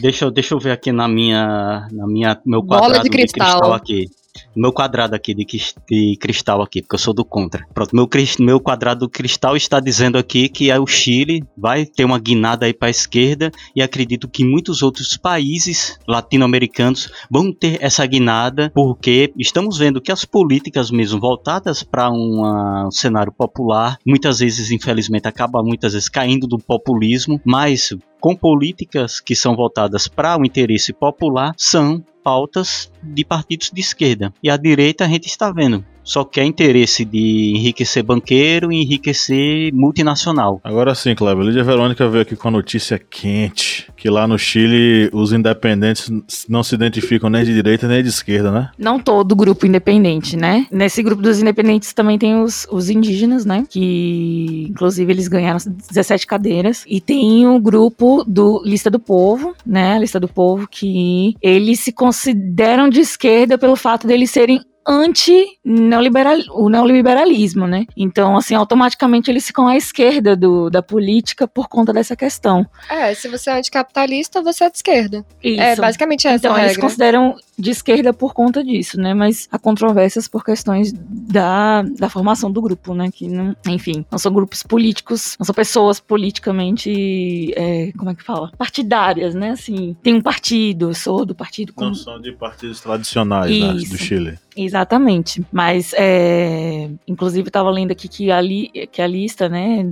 Deixa eu, deixa eu ver aqui na minha, na minha meu quadrado Bola de cristal. de cristal aqui meu quadrado aqui de, de, cristal aqui, porque eu sou do contra. Pronto, meu, meu quadrado cristal está dizendo aqui que é o Chile vai ter uma guinada aí para a esquerda e acredito que muitos outros países latino-americanos vão ter essa guinada porque estamos vendo que as políticas mesmo voltadas para um cenário popular muitas vezes infelizmente acaba muitas vezes caindo do populismo, mas com políticas que são voltadas para o interesse popular são pautas de partidos de esquerda. E a direita a gente está vendo só quer interesse de enriquecer banqueiro e enriquecer multinacional. Agora sim, Cleber, Lídia Verônica veio aqui com a notícia quente, que lá no Chile os independentes não se identificam nem de direita nem de esquerda, né? Não todo grupo independente, né? Nesse grupo dos independentes também tem os, os indígenas, né? Que inclusive eles ganharam 17 cadeiras. E tem o grupo do Lista do Povo, né? A Lista do Povo, que eles se consideram de esquerda pelo fato deles serem anti-neoliberal, o neoliberalismo, né? Então, assim, automaticamente eles ficam à esquerda do, da política por conta dessa questão. É, se você é anticapitalista, você é de esquerda. Isso. É basicamente essa Então, eles consideram de esquerda por conta disso, né? Mas há controvérsias por questões da, da formação do grupo, né? Que, não, enfim, não são grupos políticos, não são pessoas politicamente, é, como é que fala? Partidárias, né? Assim, tem um partido, sou do partido... Não são de partidos tradicionais, né, do Chile. Exatamente. Mas, é, inclusive, estava lendo aqui que a, li, que a lista, né,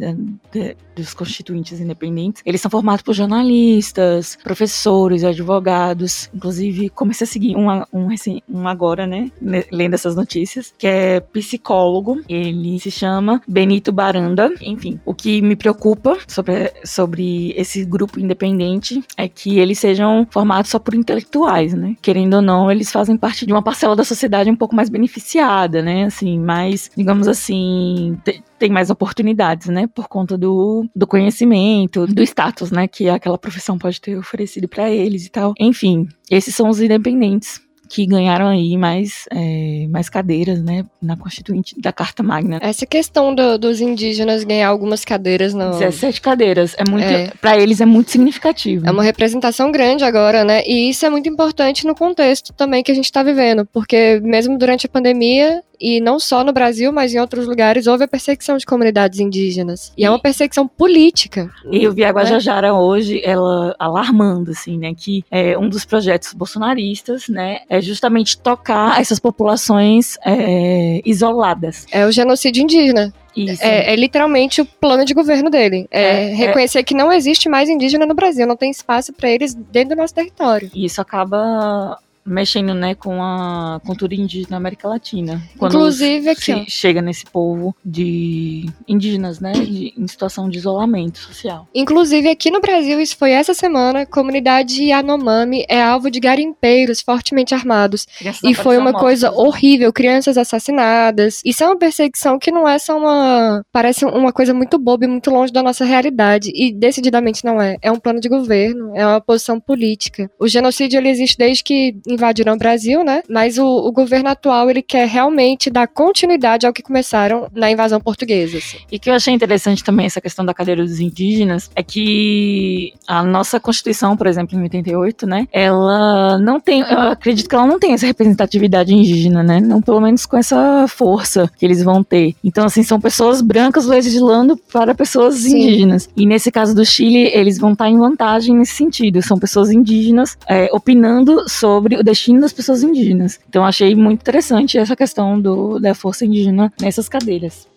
de, dos constituintes independentes, eles são formados por jornalistas, professores, advogados. Inclusive, comecei a seguir um, um, um agora, né, lendo essas notícias, que é psicólogo. Ele se chama Benito Baranda. Enfim, o que me preocupa sobre, sobre esse grupo independente é que eles sejam formados só por intelectuais, né? Querendo ou não, eles fazem parte de uma parcela da sociedade um pouco mais beneficiada, né? Assim, mais, digamos assim, tem mais oportunidades, né? Por conta do, do conhecimento, do status, né? Que aquela profissão pode ter oferecido para eles e tal. Enfim, esses são os independentes que ganharam aí mais, é, mais cadeiras, né, na Constituinte da Carta Magna. Essa questão do, dos indígenas ganhar algumas cadeiras no... 17 cadeiras, é muito, é. para eles é muito significativo. É uma representação grande agora, né, e isso é muito importante no contexto também que a gente está vivendo, porque mesmo durante a pandemia, e não só no Brasil, mas em outros lugares, houve a perseguição de comunidades indígenas. E, e é uma perseguição política. E eu vi a Guajajara né? hoje, ela alarmando, assim, né, que é, um dos projetos bolsonaristas, né, é justamente tocar essas populações é, isoladas. É o genocídio indígena. É, é, literalmente o plano de governo dele. É, é, é. reconhecer que não existe mais indígena no Brasil, não tem espaço para eles dentro do nosso território. E isso acaba mexendo, né, com a cultura indígena na América Latina. Quando Inclusive aqui, chega nesse povo de indígenas, né, de, em situação de isolamento social. Inclusive aqui no Brasil, isso foi essa semana, comunidade Yanomami é alvo de garimpeiros fortemente armados. e foi uma coisa mortas. horrível, crianças assassinadas. Isso é uma perseguição que não é só uma, parece uma coisa muito boba e muito longe da nossa realidade e decididamente não é. É um plano de governo, é uma posição política. O genocídio ele existe desde que invadiram o Brasil, né? Mas o, o governo atual ele quer realmente dar continuidade ao que começaram na invasão portuguesa. Assim. E que eu achei interessante também essa questão da cadeira dos indígenas é que a nossa Constituição, por exemplo, em 88, né? Ela não tem, eu acredito que ela não tem essa representatividade indígena, né? Não pelo menos com essa força que eles vão ter. Então, assim, são pessoas brancas legislando para pessoas Sim. indígenas. E nesse caso do Chile, eles vão estar em vantagem nesse sentido. São pessoas indígenas é, opinando sobre o destino das pessoas indígenas. Então, achei muito interessante essa questão do, da força indígena nessas cadeiras.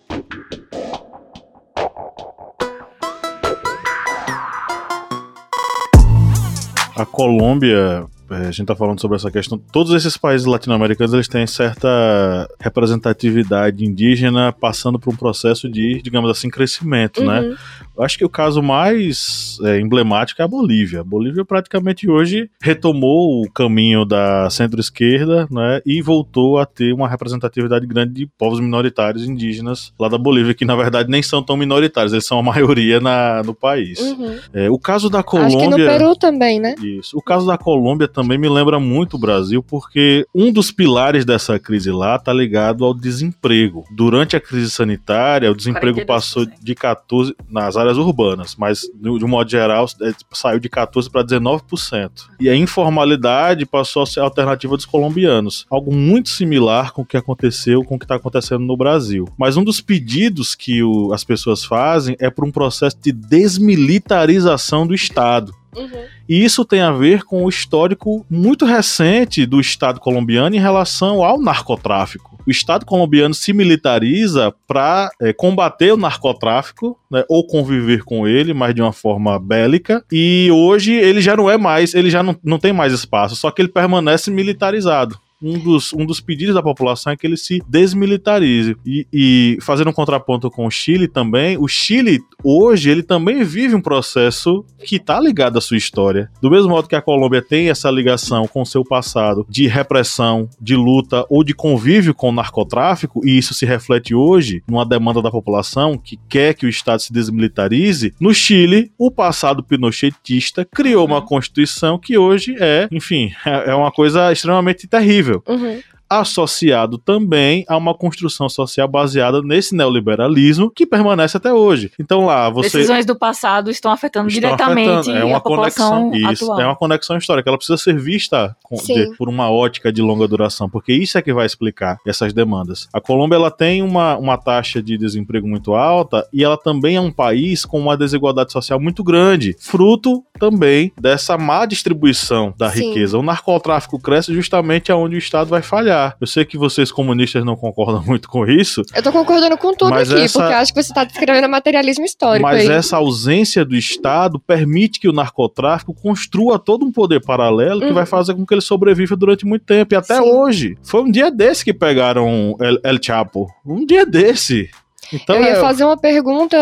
A Colômbia a gente está falando sobre essa questão. Todos esses países latino-americanos eles têm certa representatividade indígena passando por um processo de, digamos assim, crescimento, né? uhum. né? Eu acho que o caso mais é, emblemático é a Bolívia. A Bolívia praticamente hoje retomou o caminho da centro-esquerda, né? E voltou a ter uma representatividade grande de povos minoritários indígenas lá da Bolívia, que na verdade nem são tão minoritários, eles são a maioria na, no país. Uhum. É, o caso da Colômbia. Acho que no Peru também, né? Isso. O caso da Colômbia também me lembra muito o Brasil, porque um dos pilares dessa crise lá está ligado ao desemprego. Durante a crise sanitária, o desemprego passou de 14 nas áreas urbanas, mas de um modo geral é, saiu de 14 para 19%. E a informalidade passou a ser a alternativa dos colombianos, algo muito similar com o que aconteceu com o que está acontecendo no Brasil. Mas um dos pedidos que o, as pessoas fazem é por um processo de desmilitarização do Estado. Uhum. E isso tem a ver com o histórico muito recente do Estado colombiano em relação ao narcotráfico. O Estado colombiano se militariza para é, combater o narcotráfico, né, ou conviver com ele, mas de uma forma bélica. E hoje ele já não é mais, ele já não, não tem mais espaço, só que ele permanece militarizado um dos, um dos pedidos da população é que ele se desmilitarize. E, e fazendo um contraponto com o Chile também, o Chile hoje ele também vive um processo que está ligado à sua história. Do mesmo modo que a Colômbia tem essa ligação com seu passado de repressão, de luta ou de convívio com o narcotráfico, e isso se reflete hoje numa demanda da população que quer que o Estado se desmilitarize, no Chile, o passado pinochetista criou uma constituição que hoje é, enfim, é, é uma coisa extremamente terrível possível. Uhum associado também a uma construção social baseada nesse neoliberalismo que permanece até hoje. Então lá você decisões do passado estão afetando estão diretamente afetando. É uma conexão isso atual. é uma conexão histórica. Ela precisa ser vista de, por uma ótica de longa duração, porque isso é que vai explicar essas demandas. A Colômbia ela tem uma, uma taxa de desemprego muito alta e ela também é um país com uma desigualdade social muito grande, fruto também dessa má distribuição da Sim. riqueza. O narcotráfico cresce justamente aonde o Estado vai falhar. Eu sei que vocês comunistas não concordam muito com isso. Eu tô concordando com tudo aqui, essa... porque acho que você tá descrevendo materialismo histórico. Mas aí. essa ausência do Estado permite que o narcotráfico construa todo um poder paralelo que vai uhum. fazer com que ele sobreviva durante muito tempo. E até Sim. hoje. Foi um dia desse que pegaram El, El Chapo. Um dia desse. Então, eu ia é... fazer uma pergunta,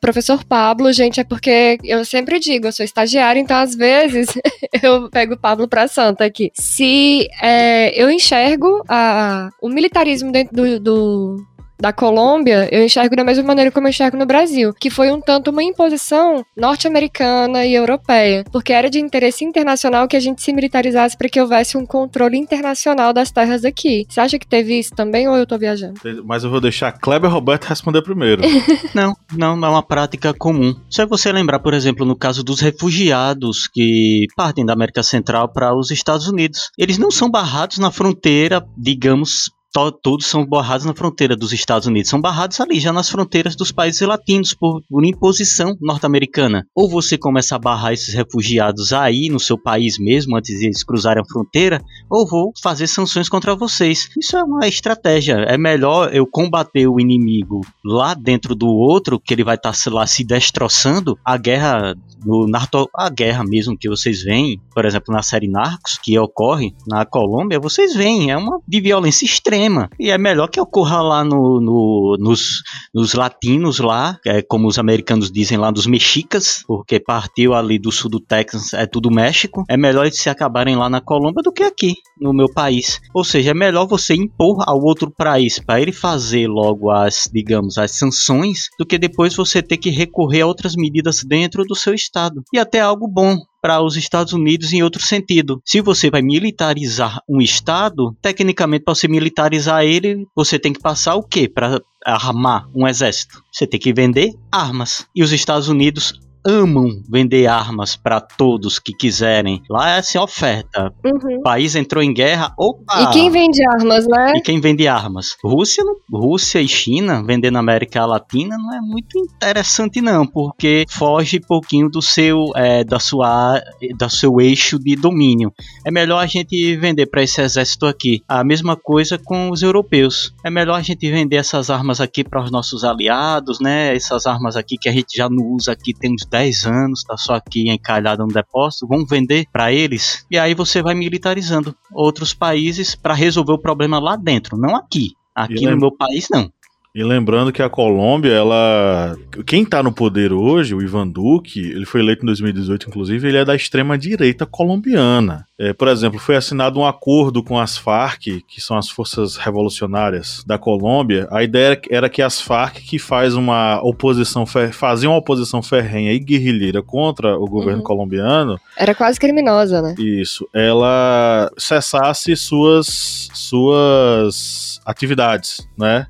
professor Pablo, gente, é porque eu sempre digo, eu sou estagiária, então às vezes eu pego o Pablo pra santa aqui. Se é, eu enxergo a, o militarismo dentro do, do da Colômbia, eu enxergo da mesma maneira como eu enxergo no Brasil, que foi um tanto uma imposição norte-americana e europeia, porque era de interesse internacional que a gente se militarizasse para que houvesse um controle internacional das terras aqui. Você acha que teve isso também ou eu tô viajando? Mas eu vou deixar Kleber Roberto responder primeiro. não, não, não é uma prática comum. Se você lembrar, por exemplo, no caso dos refugiados que partem da América Central para os Estados Unidos, eles não são barrados na fronteira, digamos, to, todos são barrados na fronteira dos Estados Unidos, são barrados ali já nas fronteiras dos países latinos por, por imposição norte-americana. Ou você começa a barrar esses refugiados aí no seu país mesmo antes de eles cruzarem a fronteira, ou vou fazer sanções contra vocês. Isso é uma estratégia. É melhor eu combater o inimigo lá dentro do outro, que ele vai estar tá, lá se destroçando. A guerra no Narto, a guerra mesmo que vocês veem, por exemplo, na série Narcos, que ocorre na Colômbia, vocês veem, é uma de violência extrema. E é melhor que ocorra lá no, no nos, nos latinos lá, é, como os americanos dizem lá, dos mexicas, porque partiu ali do sul do Texas, é tudo México. É melhor eles se acabarem lá na Colômbia do que aqui, no meu país. Ou seja, é melhor você impor ao outro país para ele fazer logo as, digamos, as sanções, do que depois você ter que recorrer a outras medidas dentro do seu estado. E até algo bom, para os Estados Unidos em outro sentido. Se você vai militarizar um estado, tecnicamente para você militarizar ele, você tem que passar o quê? Para armar um exército. Você tem que vender armas. E os Estados Unidos amam vender armas para todos que quiserem. Lá é assim, oferta. Uhum. O país entrou em guerra, opa! E quem vende armas, né? E quem vende armas? Rússia, Rússia e China vendendo na América Latina não é muito interessante não, porque foge pouquinho do seu é, da sua da seu eixo de domínio. É melhor a gente vender para esse exército aqui. A mesma coisa com os europeus. É melhor a gente vender essas armas aqui para os nossos aliados, né? Essas armas aqui que a gente já não usa aqui tem uns 10 anos, tá só aqui encalhada no depósito, vamos vender para eles. E aí você vai militarizando outros países para resolver o problema lá dentro, não aqui. Aqui no meu país não. E lembrando que a Colômbia, ela. Quem tá no poder hoje, o Ivan Duque, ele foi eleito em 2018, inclusive, ele é da extrema-direita colombiana. É, por exemplo, foi assinado um acordo com as Farc, que são as forças revolucionárias da Colômbia. A ideia era que as Farc, que faz uma oposição, faziam uma oposição ferrenha e guerrilheira contra o governo uhum. colombiano. Era quase criminosa, né? Isso. Ela cessasse suas, suas atividades, né?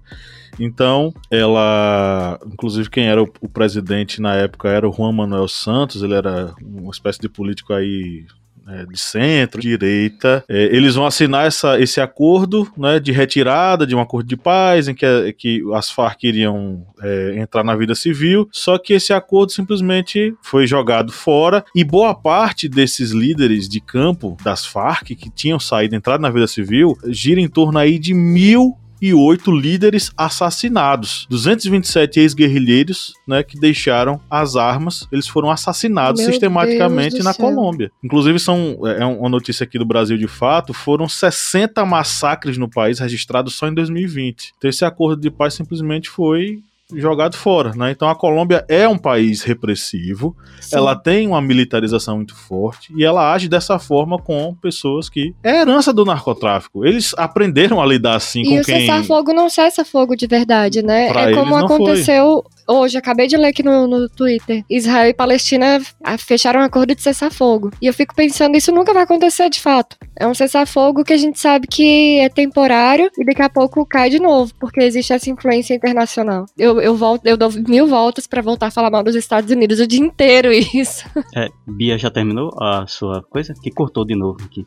Então, ela. Inclusive, quem era o, o, presidente na época era o Juan Manuel Santos, ele era uma espécie de político aí. É, de centro, direita, é, eles vão assinar essa, esse acordo né, de retirada, de um acordo de paz, em que, que as Farc iriam é, entrar na vida civil, só que esse acordo simplesmente foi jogado fora e boa parte desses líderes de campo das Farc que tinham saído, entrado na vida civil, gira em torno aí de mil e oito líderes assassinados. 227 ex-guerrilheiros, né, que deixaram as armas, eles foram assassinados Meu sistematicamente na Colômbia. Inclusive são é, é uma notícia aqui do Brasil de fato, foram 60 massacres no país registrados só em 2020. Então esse acordo de paz simplesmente foi jogado fora, né? Então a Colômbia é um país repressivo, Sim. ela tem uma militarização muito forte e ela age dessa forma com pessoas que é herança do narcotráfico. Eles aprenderam a lidar assim e com quem. E o cessar fogo não cessa fogo de verdade, né? Pra é como aconteceu foi. Hoje, acabei de ler aqui no, no Twitter. Israel e Palestina fecharam um acordo de cessar fogo. E eu fico pensando, isso nunca vai acontecer de fato. É um cessar fogo que a gente sabe que é temporário e daqui a pouco cai de novo, porque existe essa influência internacional. Eu eu, volto, eu dou mil voltas para voltar a falar mal dos Estados Unidos o dia inteiro, isso. É, Bia já terminou a sua coisa? Que cortou de novo aqui.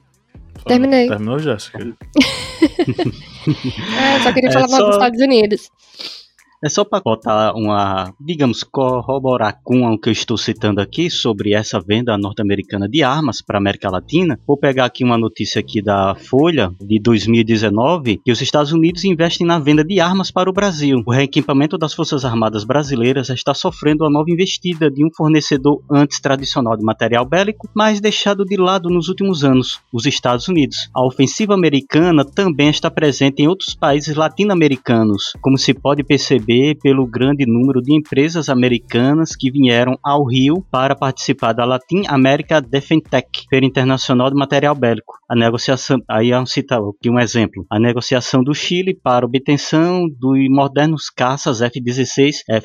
Terminei. Terminou, Jéssica? é, só queria é falar só... mal dos Estados Unidos. É só para botar uma, digamos, corroborar com o que eu estou citando aqui sobre essa venda norte-americana de armas para a América Latina. Vou pegar aqui uma notícia aqui da Folha de 2019 que os Estados Unidos investem na venda de armas para o Brasil. O reequipamento das Forças Armadas brasileiras está sofrendo uma nova investida de um fornecedor antes tradicional de material bélico, mas deixado de lado nos últimos anos, os Estados Unidos. A ofensiva americana também está presente em outros países latino-americanos, como se pode perceber perceber pelo grande número de empresas americanas que vieram ao Rio para participar da Latin America Defentech, Feira Internacional de Material Bélico. A negociação, aí vamos citar aqui um exemplo, a negociação do Chile para obtenção dos modernos caças F-16 é,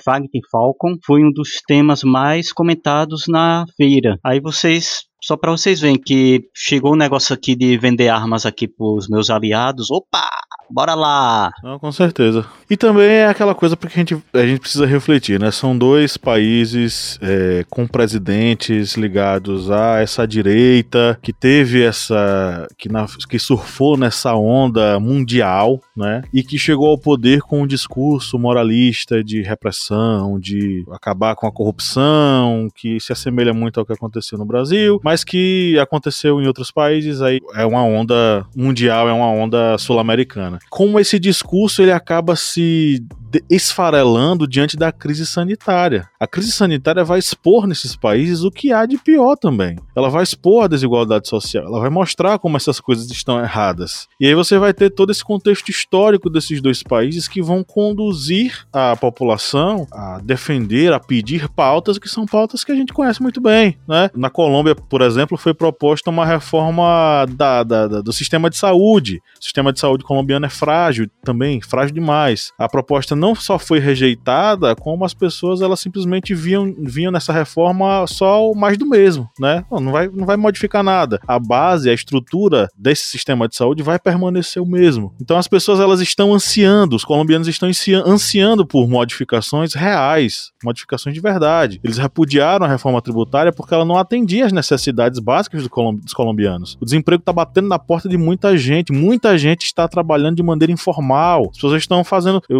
Falcon foi um dos temas mais comentados na feira. Aí vocês só para vocês verem que chegou um negócio aqui de vender armas aqui pros meus aliados. Opa! Bora lá! Não, com certeza. E também é aquela coisa porque a gente, a gente precisa refletir, né? São dois países é, com presidentes ligados a essa direita que teve essa. que, na, que surfou nessa onda mundial, né? E que chegou ao poder com um discurso moralista de repressão, de acabar com a corrupção, que se assemelha muito ao que aconteceu no Brasil, mas que aconteceu em outros países, aí é uma onda mundial, é uma onda sul-americana. Como esse discurso ele acaba se esfarelando diante da crise sanitária. A crise sanitária vai expor nesses países o que há de pior também. Ela vai expor a desigualdade social, ela vai mostrar como essas coisas estão erradas. E aí você vai ter todo esse contexto histórico desses dois países que vão conduzir a população a defender, a pedir pautas que são pautas que a gente conhece muito bem, né? Na Colômbia, por exemplo, foi proposta uma reforma da, da, da, do sistema de saúde. O sistema de saúde colombiano é frágil também, frágil demais. A proposta não só foi rejeitada, como as pessoas elas simplesmente viam, viam nessa reforma só mais do mesmo, né? Não vai, não vai modificar nada. A base, a estrutura desse sistema de saúde vai permanecer o mesmo. Então as pessoas elas estão ansiando, os colombianos estão ansiando por modificações reais, modificações de verdade. Eles repudiaram a reforma tributária porque ela não atendia às necessidades básicas do colom dos colombianos. O desemprego está batendo na porta de muita gente, muita gente está trabalhando de maneira informal. As pessoas estão fazendo. Eu,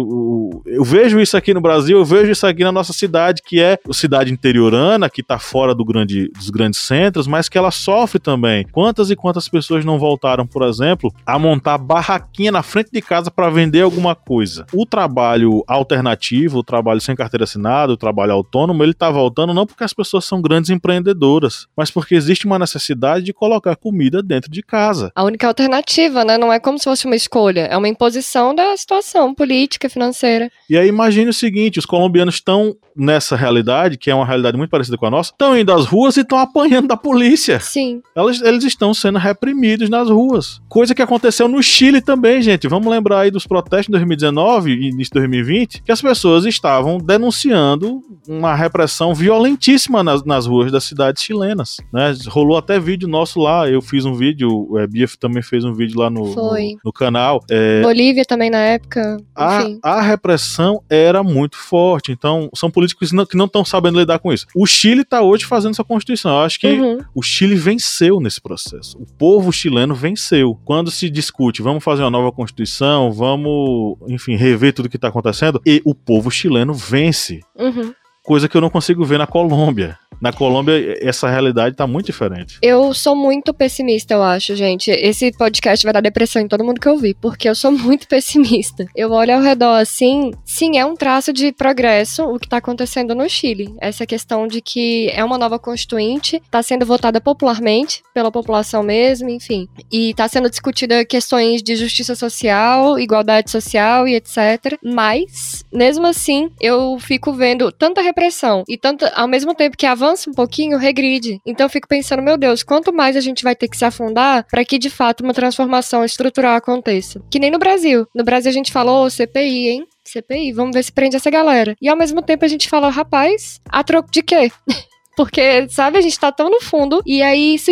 eu, eu vejo isso aqui no Brasil, eu vejo isso aqui na nossa cidade, que é cidade interiorana, que está fora do grande, dos grandes centros, mas que ela sofre também. Quantas e quantas pessoas não voltaram, por exemplo, a montar barraquinha na frente de casa para vender alguma coisa? O trabalho alternativo, o trabalho sem carteira assinada, o trabalho autônomo, ele está voltando não porque as pessoas são grandes empreendedoras, mas porque existe uma necessidade de colocar comida dentro de casa. A única alternativa, né? Não é como se fosse uma escolha, é uma imposição da situação política, financeira. E aí imagine o seguinte: os colombianos estão nessa realidade, que é uma realidade muito parecida com a nossa, estão indo às ruas e estão apanhando da polícia. Sim. Elas, eles estão sendo reprimidos nas ruas. Coisa que aconteceu no Chile também, gente. Vamos lembrar aí dos protestos de 2019 e início de 2020, que as pessoas estavam denunciando uma repressão violentíssima nas, nas ruas das cidades chilenas. Né? Rolou até vídeo nosso lá. Eu fiz um vídeo, o é, Biaf também fez um vídeo lá no, no, no, canal. É, Bolívia também na época. A, a, repressão era muito forte. Então, são políticos que não estão sabendo lidar com isso. O Chile está hoje fazendo essa constituição. Eu acho que uhum. o Chile venceu nesse processo. O povo chileno venceu. Quando se discute, vamos fazer uma nova constituição, vamos, enfim, rever tudo que está acontecendo, e o povo chileno vence. Uhum coisa que eu não consigo ver na Colômbia. Na Colômbia, essa realidade tá muito diferente. Eu sou muito pessimista, eu acho, gente. Esse podcast vai dar depressão em todo mundo que eu vi, porque eu sou muito pessimista. Eu olho ao redor assim, sim, é um traço de progresso o que tá acontecendo no Chile. Essa questão de que é uma nova constituinte, tá sendo votada popularmente, pela população mesmo, enfim. E tá sendo discutida questões de justiça social, igualdade social e etc. Mas, mesmo assim, eu fico vendo tanta repressão e tanto, ao mesmo tempo que avança avança um pouquinho, regride. Então eu fico pensando, meu Deus, quanto mais a gente vai ter que se afundar para que de fato uma transformação estrutural aconteça. Que nem no Brasil. No Brasil a gente falou oh, CPI, hein? CPI, vamos ver se prende essa galera. E ao mesmo tempo a gente fala, rapaz, a troco de quê? Porque, sabe, a gente tá tão no fundo, e aí isso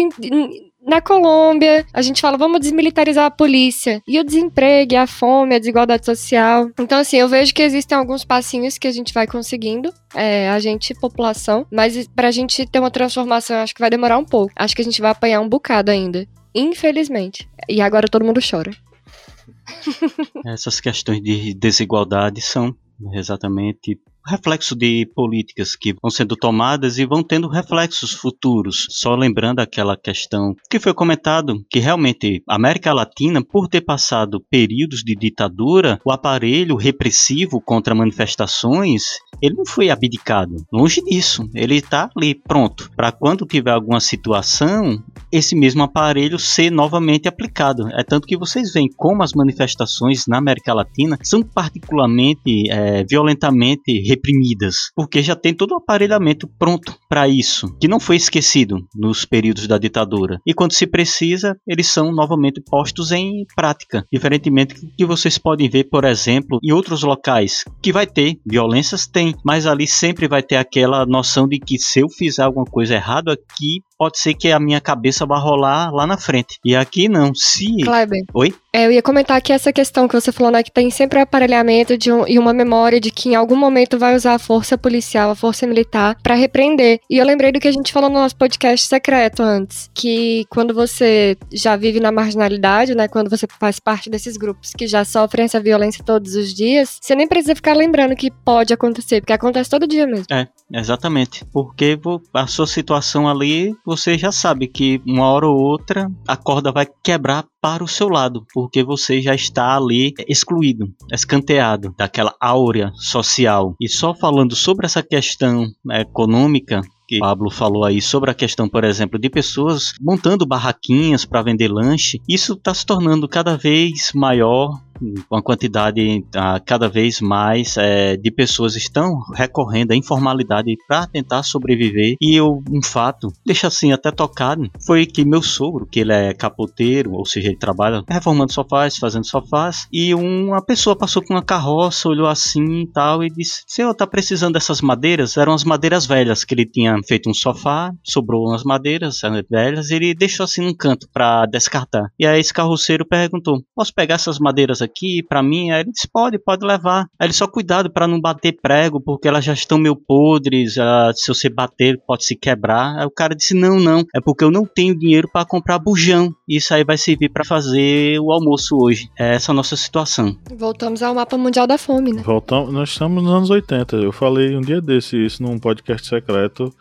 na Colômbia, a gente fala, vamos desmilitarizar a polícia. E o desemprego, a fome, a desigualdade social. Então, assim, eu vejo que existem alguns passinhos que a gente vai conseguindo, é, a gente, população, mas pra gente ter uma transformação, acho que vai demorar um pouco. Acho que a gente vai apanhar um bocado ainda. Infelizmente. E agora todo mundo chora. Essas questões de desigualdade são exatamente reflexo de políticas que vão sendo tomadas e vão tendo reflexos futuros. Só lembrando aquela questão que foi comentado, que realmente a América Latina, por ter passado períodos de ditadura, o aparelho repressivo contra manifestações, ele não foi abdicado. Longe disso, ele está ali pronto para quando tiver alguma situação, esse mesmo aparelho ser novamente aplicado. É tanto que vocês veem como as manifestações na América Latina são particularmente é, violentamente reprimidas, porque já tem todo o aparelhamento pronto para isso, que não foi esquecido nos períodos da ditadura. E quando se precisa, eles são novamente postos em prática, diferentemente que vocês podem ver, por exemplo, em outros locais, que vai ter violências, tem, mas ali sempre vai ter aquela noção de que se eu fizer alguma coisa errada aqui, pode ser que a minha cabeça vá rolar lá na frente. E aqui não. Se. Kleber. Oi? É, eu ia comentar que essa questão que você falou, né, que tem sempre aparelhamento de um, e uma memória de que em algum momento vai usar a força policial, a força militar, para repreender. E eu lembrei do que a gente falou no nosso podcast secreto antes, que quando você já vive na marginalidade, né, quando você faz parte desses grupos que já sofrem essa violência todos os dias, você nem precisa ficar lembrando que pode acontecer, porque acontece todo dia mesmo. É, exatamente. Porque a sua situação ali você já sabe que uma hora ou outra a corda vai quebrar para o seu lado, porque você já está ali excluído, escanteado daquela áurea social. E só falando sobre essa questão econômica, que Pablo falou aí sobre a questão, por exemplo, de pessoas montando barraquinhas para vender lanche, isso está se tornando cada vez maior uma quantidade uh, cada vez mais é, de pessoas estão recorrendo à informalidade para tentar sobreviver. E eu, um fato, deixa assim até tocado, foi que meu sogro, que ele é capoteiro, ou seja, ele trabalha reformando sofás, fazendo sofás, e uma pessoa passou com uma carroça, olhou assim e tal, e disse: Senhor, tá precisando dessas madeiras? Eram as madeiras velhas que ele tinha feito um sofá, sobrou umas madeiras velhas, e ele deixou assim num canto para descartar. E aí esse carroceiro perguntou: Posso pegar essas madeiras aqui para mim? Aí ele disse: Pode, pode levar. Aí ele só cuidado para não bater prego, porque elas já estão meio podres. Uh, se você bater, pode se quebrar. Aí o cara disse: Não, não, é porque eu não tenho dinheiro para comprar bujão. Isso aí vai servir para fazer o almoço hoje. É essa a nossa situação. Voltamos ao mapa mundial da fome, né? Voltamos, nós estamos nos anos 80. Eu falei um dia desse isso num podcast secreto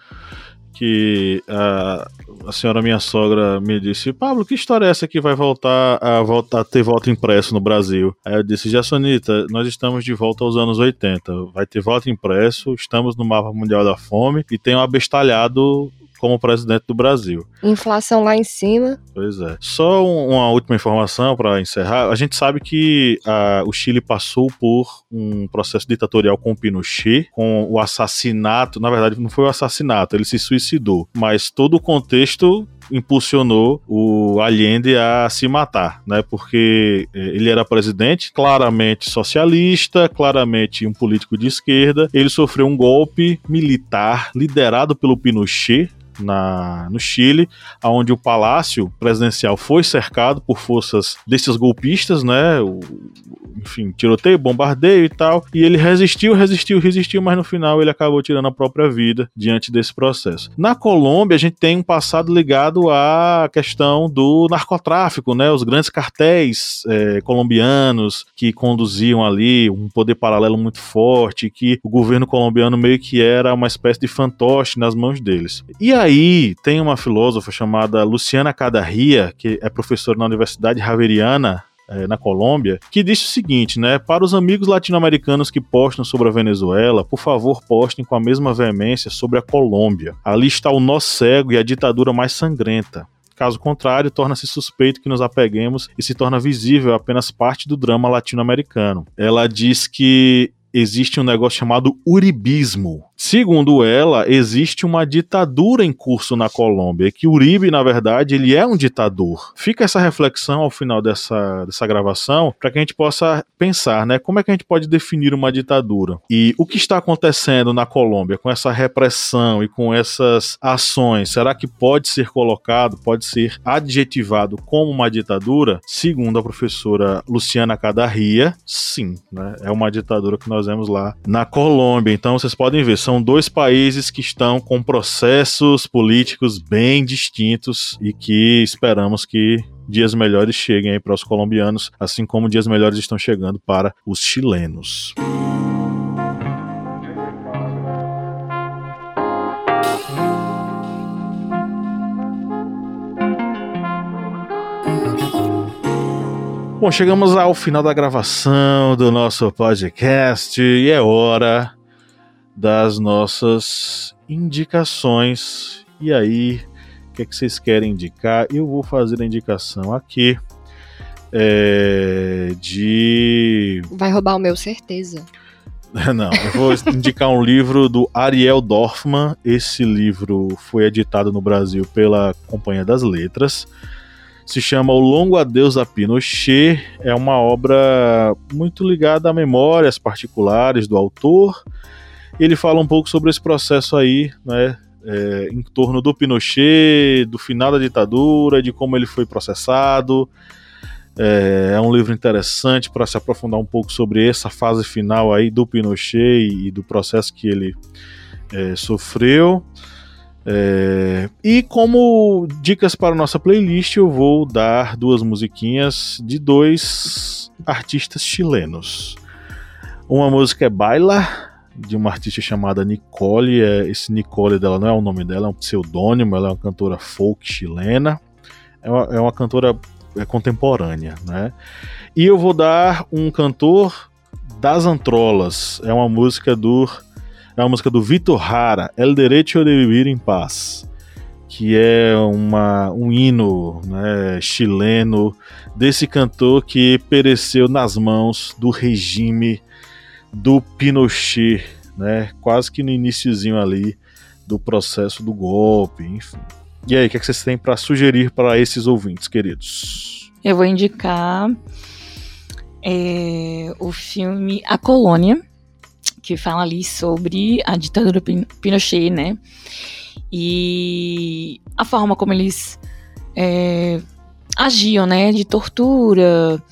que a, a senhora minha sogra me disse, Pablo, que história é essa que vai voltar a voltar a ter voto impresso no Brasil? Aí eu disse, Jassonita, nós estamos de volta aos anos 80, vai ter voto impresso, estamos no mapa mundial da fome e tem um abestalhado como presidente do Brasil. Inflação lá em cima. Pois é. Só uma última informação para encerrar. A gente sabe que a, o Chile passou por um processo ditatorial com o Pinochet, com o assassinato. Na verdade, não foi o assassinato, ele se suicidou. Mas todo o contexto impulsionou o Allende a se matar, né? Porque é, ele era presidente, claramente socialista, claramente um político de esquerda. Ele sofreu um golpe militar liderado pelo Pinochet, na, no Chile, onde o palácio presidencial foi cercado por forças desses golpistas, né? O, enfim, tiroteio, bombardeio e tal. E ele resistiu, resistiu, resistiu, mas no final ele acabou tirando a própria vida diante desse processo. Na Colômbia, a gente tem um passado ligado à questão do narcotráfico, né? Os grandes cartéis é, colombianos que conduziam ali um poder paralelo muito forte, que o governo colombiano meio que era uma espécie de fantoche nas mãos deles. E aí tem uma filósofa chamada Luciana Cadarria, que é professora na Universidade Javeriana é, na Colômbia, que disse o seguinte, né? Para os amigos latino-americanos que postam sobre a Venezuela, por favor, postem com a mesma veemência sobre a Colômbia. Ali está o nó cego e a ditadura mais sangrenta. Caso contrário, torna-se suspeito que nos apeguemos e se torna visível apenas parte do drama latino-americano. Ela diz que existe um negócio chamado uribismo, Segundo ela, existe uma ditadura em curso na Colômbia, que Uribe, na verdade, ele é um ditador. Fica essa reflexão ao final dessa, dessa gravação para que a gente possa pensar, né, como é que a gente pode definir uma ditadura? E o que está acontecendo na Colômbia com essa repressão e com essas ações, será que pode ser colocado, pode ser adjetivado como uma ditadura? Segundo a professora Luciana Cadarria, sim, né, é uma ditadura que nós vemos lá na Colômbia. Então vocês podem ver, são dois países que estão com processos políticos bem distintos e que esperamos que dias melhores cheguem aí para os colombianos, assim como dias melhores estão chegando para os chilenos. Bom, chegamos ao final da gravação do nosso podcast e é hora das nossas indicações. E aí, o que, é que vocês querem indicar? Eu vou fazer a indicação aqui é, de. Vai roubar o meu, certeza. Não, eu vou indicar um livro do Ariel Dorfman. Esse livro foi editado no Brasil pela Companhia das Letras. Se chama O Longo Adeus a Pinochet. É uma obra muito ligada a memórias particulares do autor ele fala um pouco sobre esse processo aí, né? É, em torno do Pinochet, do final da ditadura, de como ele foi processado. É, é um livro interessante para se aprofundar um pouco sobre essa fase final aí do Pinochet e, e do processo que ele é, sofreu. É, e como dicas para nossa playlist, eu vou dar duas musiquinhas de dois artistas chilenos. Uma música é Baila, de uma artista chamada Nicole. É, esse Nicole dela não é o nome dela, é um pseudônimo. Ela é uma cantora folk chilena. É uma, é uma cantora é, contemporânea, né? E eu vou dar um cantor das Antrolas. É uma música do é uma música do Vitor Hara, El Derecho de Vivir em Paz, que é uma, um hino né, chileno desse cantor que pereceu nas mãos do regime do Pinochet, né, quase que no iníciozinho ali do processo do golpe, enfim. E aí, o que, é que vocês têm para sugerir para esses ouvintes, queridos? Eu vou indicar é, o filme A Colônia, que fala ali sobre a ditadura Pinochet, né? E a forma como eles é, agiam, né? De tortura,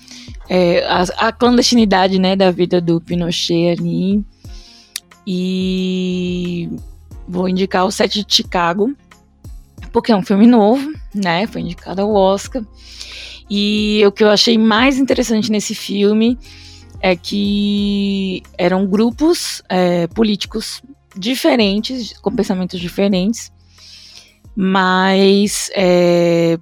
é, a, a, clandestinidade, né? Da vida do Pinochet ali. E vou indicar o Sete de Chicago, porque é um filme novo, né? Foi indicado ao Oscar. E o que eu achei mais interessante nesse filme é que eram grupos é, políticos diferentes, com pensamentos diferentes, mas é,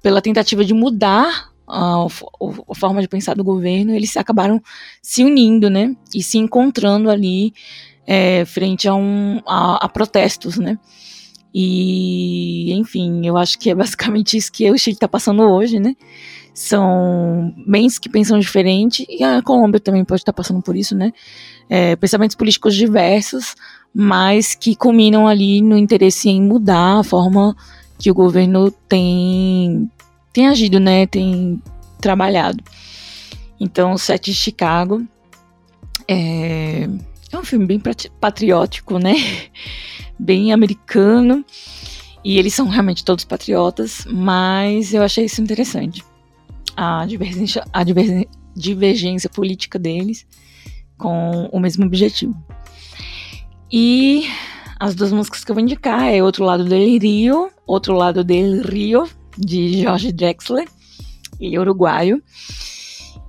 pela tentativa de mudar a, a, forma de pensar do governo, eles acabaram se unindo, né? E se encontrando ali é, frente a, um, a, a protestos, né? E, enfim, eu acho que é basicamente isso que o Chile está passando hoje, né? São bens que pensam diferente, e a Colômbia também pode estar tá passando por isso, né? É, pensamentos políticos diversos, mas que culminam ali no interesse em mudar a forma que o governo tem, tem agido, né? Tem trabalhado. Então, Sete de Chicago é, é um filme bem patriótico, né? bem americano. E eles são realmente todos patriotas, mas eu achei isso interessante. A divergência, a divergência política deles com o mesmo objetivo. E as duas músicas que eu vou indicar é Outro Lado del Rio, Outro Lado del Rio, de Jorge Drexler, ele é uruguaio.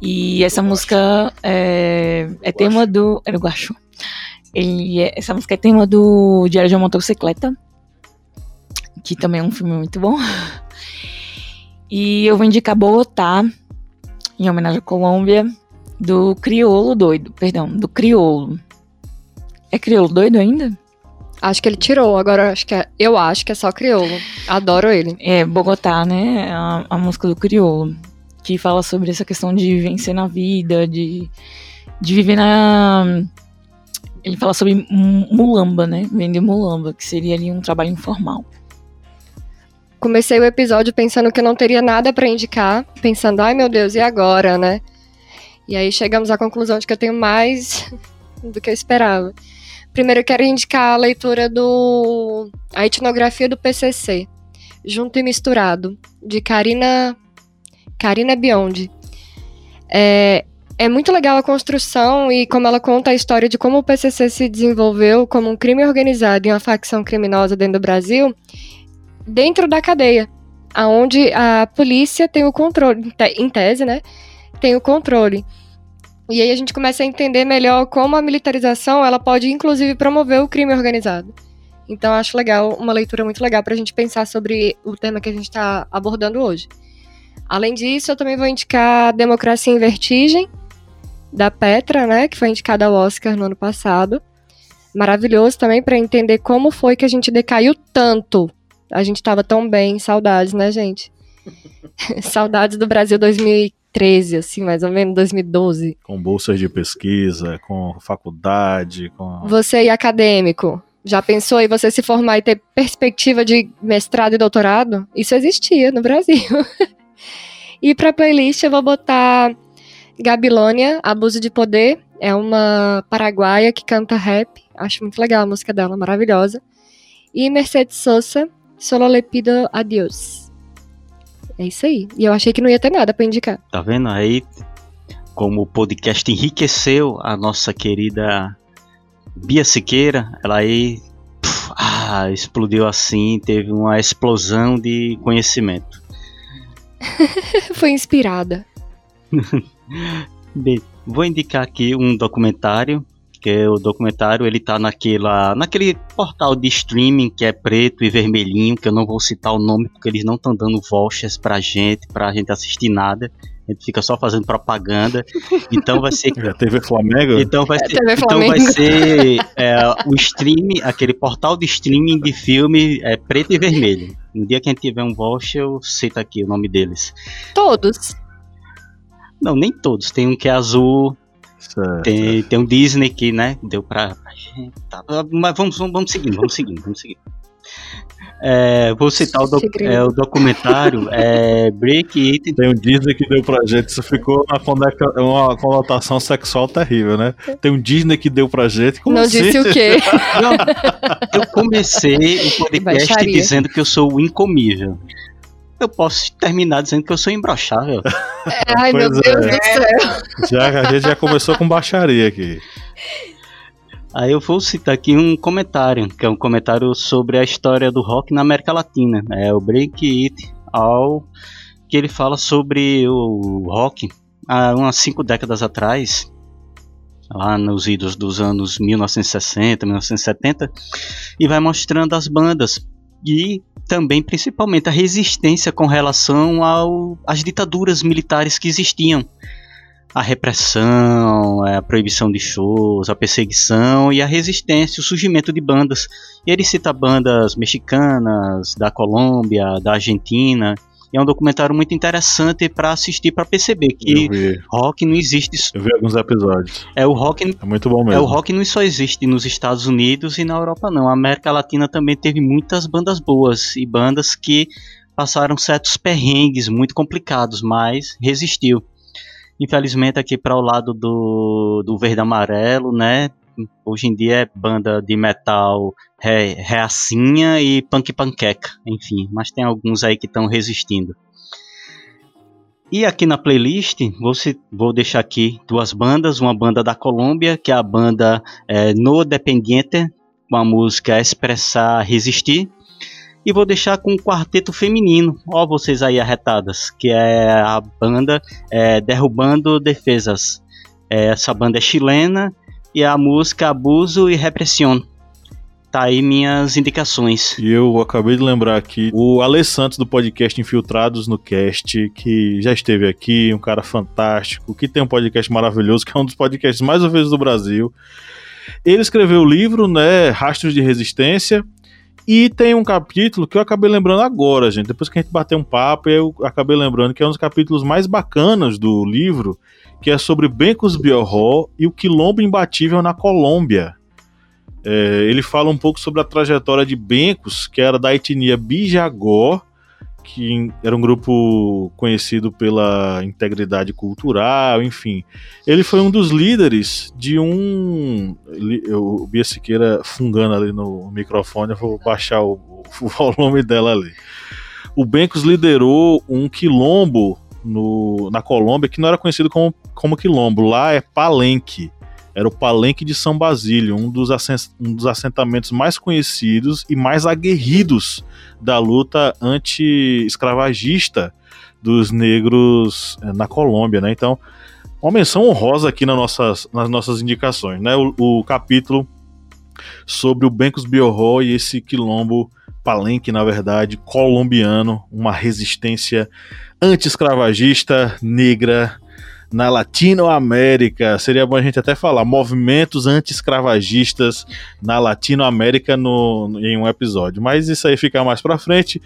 E essa música é, é tema do. É uruguaio. Ele é, essa música é tema do Diário de uma Motocicleta, que também é um filme muito bom. E eu vou indicar Bogotá, em homenagem à Colômbia, do Criolo Doido, perdão, do Criolo. É Criolo Doido ainda? Acho que ele tirou, agora acho que é, eu acho que é só Criolo. Adoro ele. É, Bogotá, né? A, a música do Criolo, que fala sobre essa questão de vencer na vida, de, de viver na ele fala sobre mulamba, né? Vender mulamba, que seria ali um trabalho informal. Comecei o episódio pensando que eu não teria nada para indicar, pensando, ai meu Deus, e agora, né? E aí chegamos à conclusão de que eu tenho mais do que eu esperava. Primeiro eu quero indicar a leitura do A Etnografia do PCC, Junto e Misturado, de Karina Karina Biondi. É, é muito legal a construção e como ela conta a história de como o PCC se desenvolveu como um crime organizado e uma facção criminosa dentro do Brasil, dentro da cadeia, aonde a polícia tem o controle, em tese, né? Tem o controle. E aí a gente começa a entender melhor como a militarização ela pode inclusive promover o crime organizado. Então acho legal, uma leitura muito legal para a gente pensar sobre o tema que a gente está abordando hoje. Além disso, eu também vou indicar Democracia em Vertigem, da Petra, né, que foi indicada ao Oscar no ano passado. Maravilhoso também para entender como foi que a gente decaiu tanto. A gente estava tão bem, saudades, né, gente? saudades do Brasil 2013, assim, mais ou menos 2012. Com bolsas de pesquisa, com faculdade, com Você e acadêmico, já pensou em você se formar e ter perspectiva de mestrado e doutorado? Isso existia no Brasil. e para playlist eu vou botar Gabilônia, Abuso de Poder, é uma paraguaia que canta rap. Acho muito legal a música dela, maravilhosa. E Mercedes Sosa, Solo le pido adiós. É isso aí. E eu achei que não ia ter nada para indicar. Tá vendo aí como o podcast enriqueceu a nossa querida Bia Siqueira? Ela aí puf, ah, explodiu assim, teve uma explosão de conhecimento. Foi inspirada. Bem, vou indicar aqui um documentário, que é o documentário, ele tá naquela, naquele portal de streaming que é preto e vermelhinho, que eu não vou citar o nome porque eles não estão dando vouchers pra gente, pra gente assistir nada. A gente fica só fazendo propaganda. Então vai ser. A TV Flamengo? Então vai É, ser, TV então vai ser é, o streaming, aquele portal de streaming de filme é, preto e vermelho. No dia que a gente tiver um voucher, eu cito aqui o nome deles. Todos. Não, nem todos. Tem um que é azul, Certo. tem, tem um Disney que, né, deu pra, tá. Mas vamos, vamos, vamos seguindo, vamos seguindo, vamos seguindo. É, vou citar o, doc- é, o documentário é, Break It. Tem um Disney que deu pra gente, isso ficou uma, conotação sexual terrível, né? Tem um Disney que deu pra gente. Como não assim? disse o quê? Não, eu comecei o podcast Baixaria. dizendo que eu sou o incomível. Eu posso terminar dizendo que eu sou imbrochável. Ai, meu Pois Deus é. do céu. Já, a gente já começou com baixaria aqui. Aí eu vou citar aqui um comentário, que é um comentário sobre a história do rock na América Latina. É o Break It All, que ele fala sobre o rock há umas cinco décadas atrás, lá nos idos dos anos 1960, 1970, e vai mostrando as bandas e também principalmente a resistência com relação ao, às ditaduras militares que existiam a repressão, é, a proibição de shows, a perseguição e a resistência, o surgimento de bandas. E ele cita bandas mexicanas, da Colômbia, da Argentina. E é um documentário muito interessante para assistir, para perceber que rock não existe. eu vi alguns episódios. É o rock, É muito bom é mesmo. o rock não só existe nos Estados Unidos e na Europa não. A América Latina também teve muitas bandas boas e bandas que passaram certos perrengues muito complicados, mas resistiu. Infelizmente aqui para o lado do, do verde amarelo, né? Hoje em dia é banda de metal re, reacinha e punk panqueca, enfim, mas tem alguns aí que estão resistindo. E aqui na playlist, vou, vou deixar aqui duas bandas, uma banda da Colômbia, que é a banda é, No Dependiente, com a música Expressar Resistir, e vou deixar com um quarteto feminino, ó vocês aí arretadas, que é a banda é, Derrubando Defesas. É, essa banda é chilena e a música Abuso e Repressão. Tá aí minhas indicações. E eu acabei de lembrar aqui o Ale Santos do podcast Infiltrados no Cast, que já esteve aqui, um cara fantástico, que tem um podcast maravilhoso, que é um dos podcasts mais ouvidos do Brasil. Ele escreveu o livro, né, Rastros de Resistência, e tem um capítulo que eu acabei lembrando agora, gente, depois que a gente bateu um papo, eu acabei lembrando que é um dos capítulos mais bacanas do livro, que é sobre Bencos Biorró e o quilombo imbatível na Colômbia. É, ele fala um pouco sobre a trajetória de Bencos, que era da etnia Bijagó, que era um grupo conhecido pela integridade cultural, enfim. Ele foi um dos líderes de um. O Bia Siqueira fungando ali no microfone, eu vou baixar o, o volume dela ali. O Bencos liderou um quilombo no, na Colômbia que não era conhecido como, como quilombo, lá é palenque. Era o Palenque de São Basílio, um dos, um dos assentamentos mais conhecidos e mais aguerridos da luta anti-escravagista dos negros eh, na Colômbia, né? Então, uma menção honrosa aqui nas nossas, nas nossas indicações, né? O, o capítulo sobre o Bencos Biorró e esse quilombo palenque, na verdade, colombiano, uma resistência anti-escravagista negra na Latinoamérica. Seria bom a gente até falar movimentos anti-escravagistas na Latinoamérica no, em um episódio. Mas isso aí fica mais pra frente.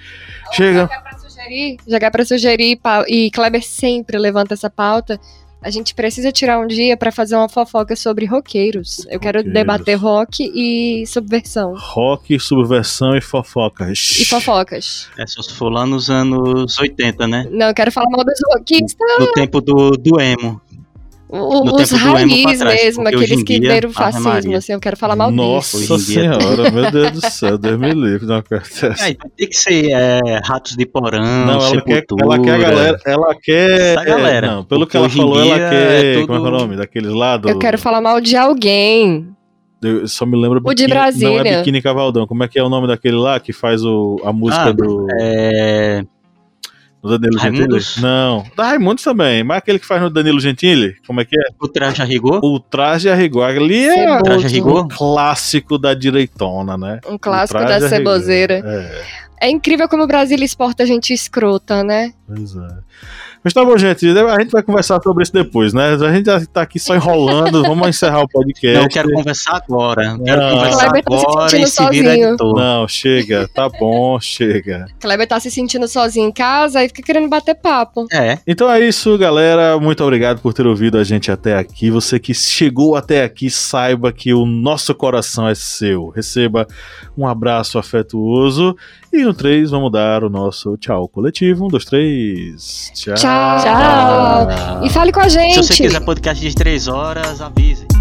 Chega. Jogar pra sugerir, jogar pra sugerir, e Kleber sempre levanta essa pauta. A gente precisa tirar um dia pra fazer uma fofoca sobre roqueiros. Eu quero Roqueiros. debater rock e subversão. Rock, subversão e fofoca. E fofocas. É só se for lá nos anos 80, né? Não, eu quero falar mal dos rockistas, No tempo do, do emo. O- os raiz trás, mesmo, aqueles que deram fascismo, Maria. assim, eu quero falar mal Nossa disso. Dia- senhora, meu Deus do céu, Deus me livre. Não, É, então tem que ser é, Ratos de Porão, não ela, quer, ela quer a galera. Ela quer. Essa galera. Não, pelo que ela falou, ela quer. é tudo- Como é que é o nome? Daqueles lá do. Eu quero falar mal de alguém. Eu só me lembro O de Biquíni- Não Brasília. é Biquíni Cavaldão. Como é que é o nome daquele lá que faz o, a música Ah, do, É, do Danilo Raimundos? Gentili? Não. Da Raimundos também. Mas aquele que faz no Danilo Gentili? Como é que é? o Traje a Rigor. O Traje a Rigor. Ali é Ceboso. Traje a Rigor. um clássico da direitona, né? Um clássico O da ceboseira. É. É incrível como o Brasil exporta gente escrota, né? Pois é. Mas tá bom, gente. A gente vai conversar sobre isso depois, né? A gente já tá aqui só enrolando. Vamos encerrar o podcast. Não, eu quero conversar agora. Quero Não. conversar Kleber tá se agora sentindo e se vira sozinho. editor. Não, chega. Tá bom, chega. Kleber tá se sentindo sozinho em casa e fica querendo bater papo. É. Então é isso, galera. Muito obrigado por ter ouvido a gente até aqui. Você que chegou até aqui, saiba que o nosso coração é seu. Receba um abraço afetuoso. E no 3, vamos dar o nosso tchau coletivo. Um, dois, três. Tchau. Tchau. Tchau. E fale com a gente. Se você quiser podcast de três horas, avise.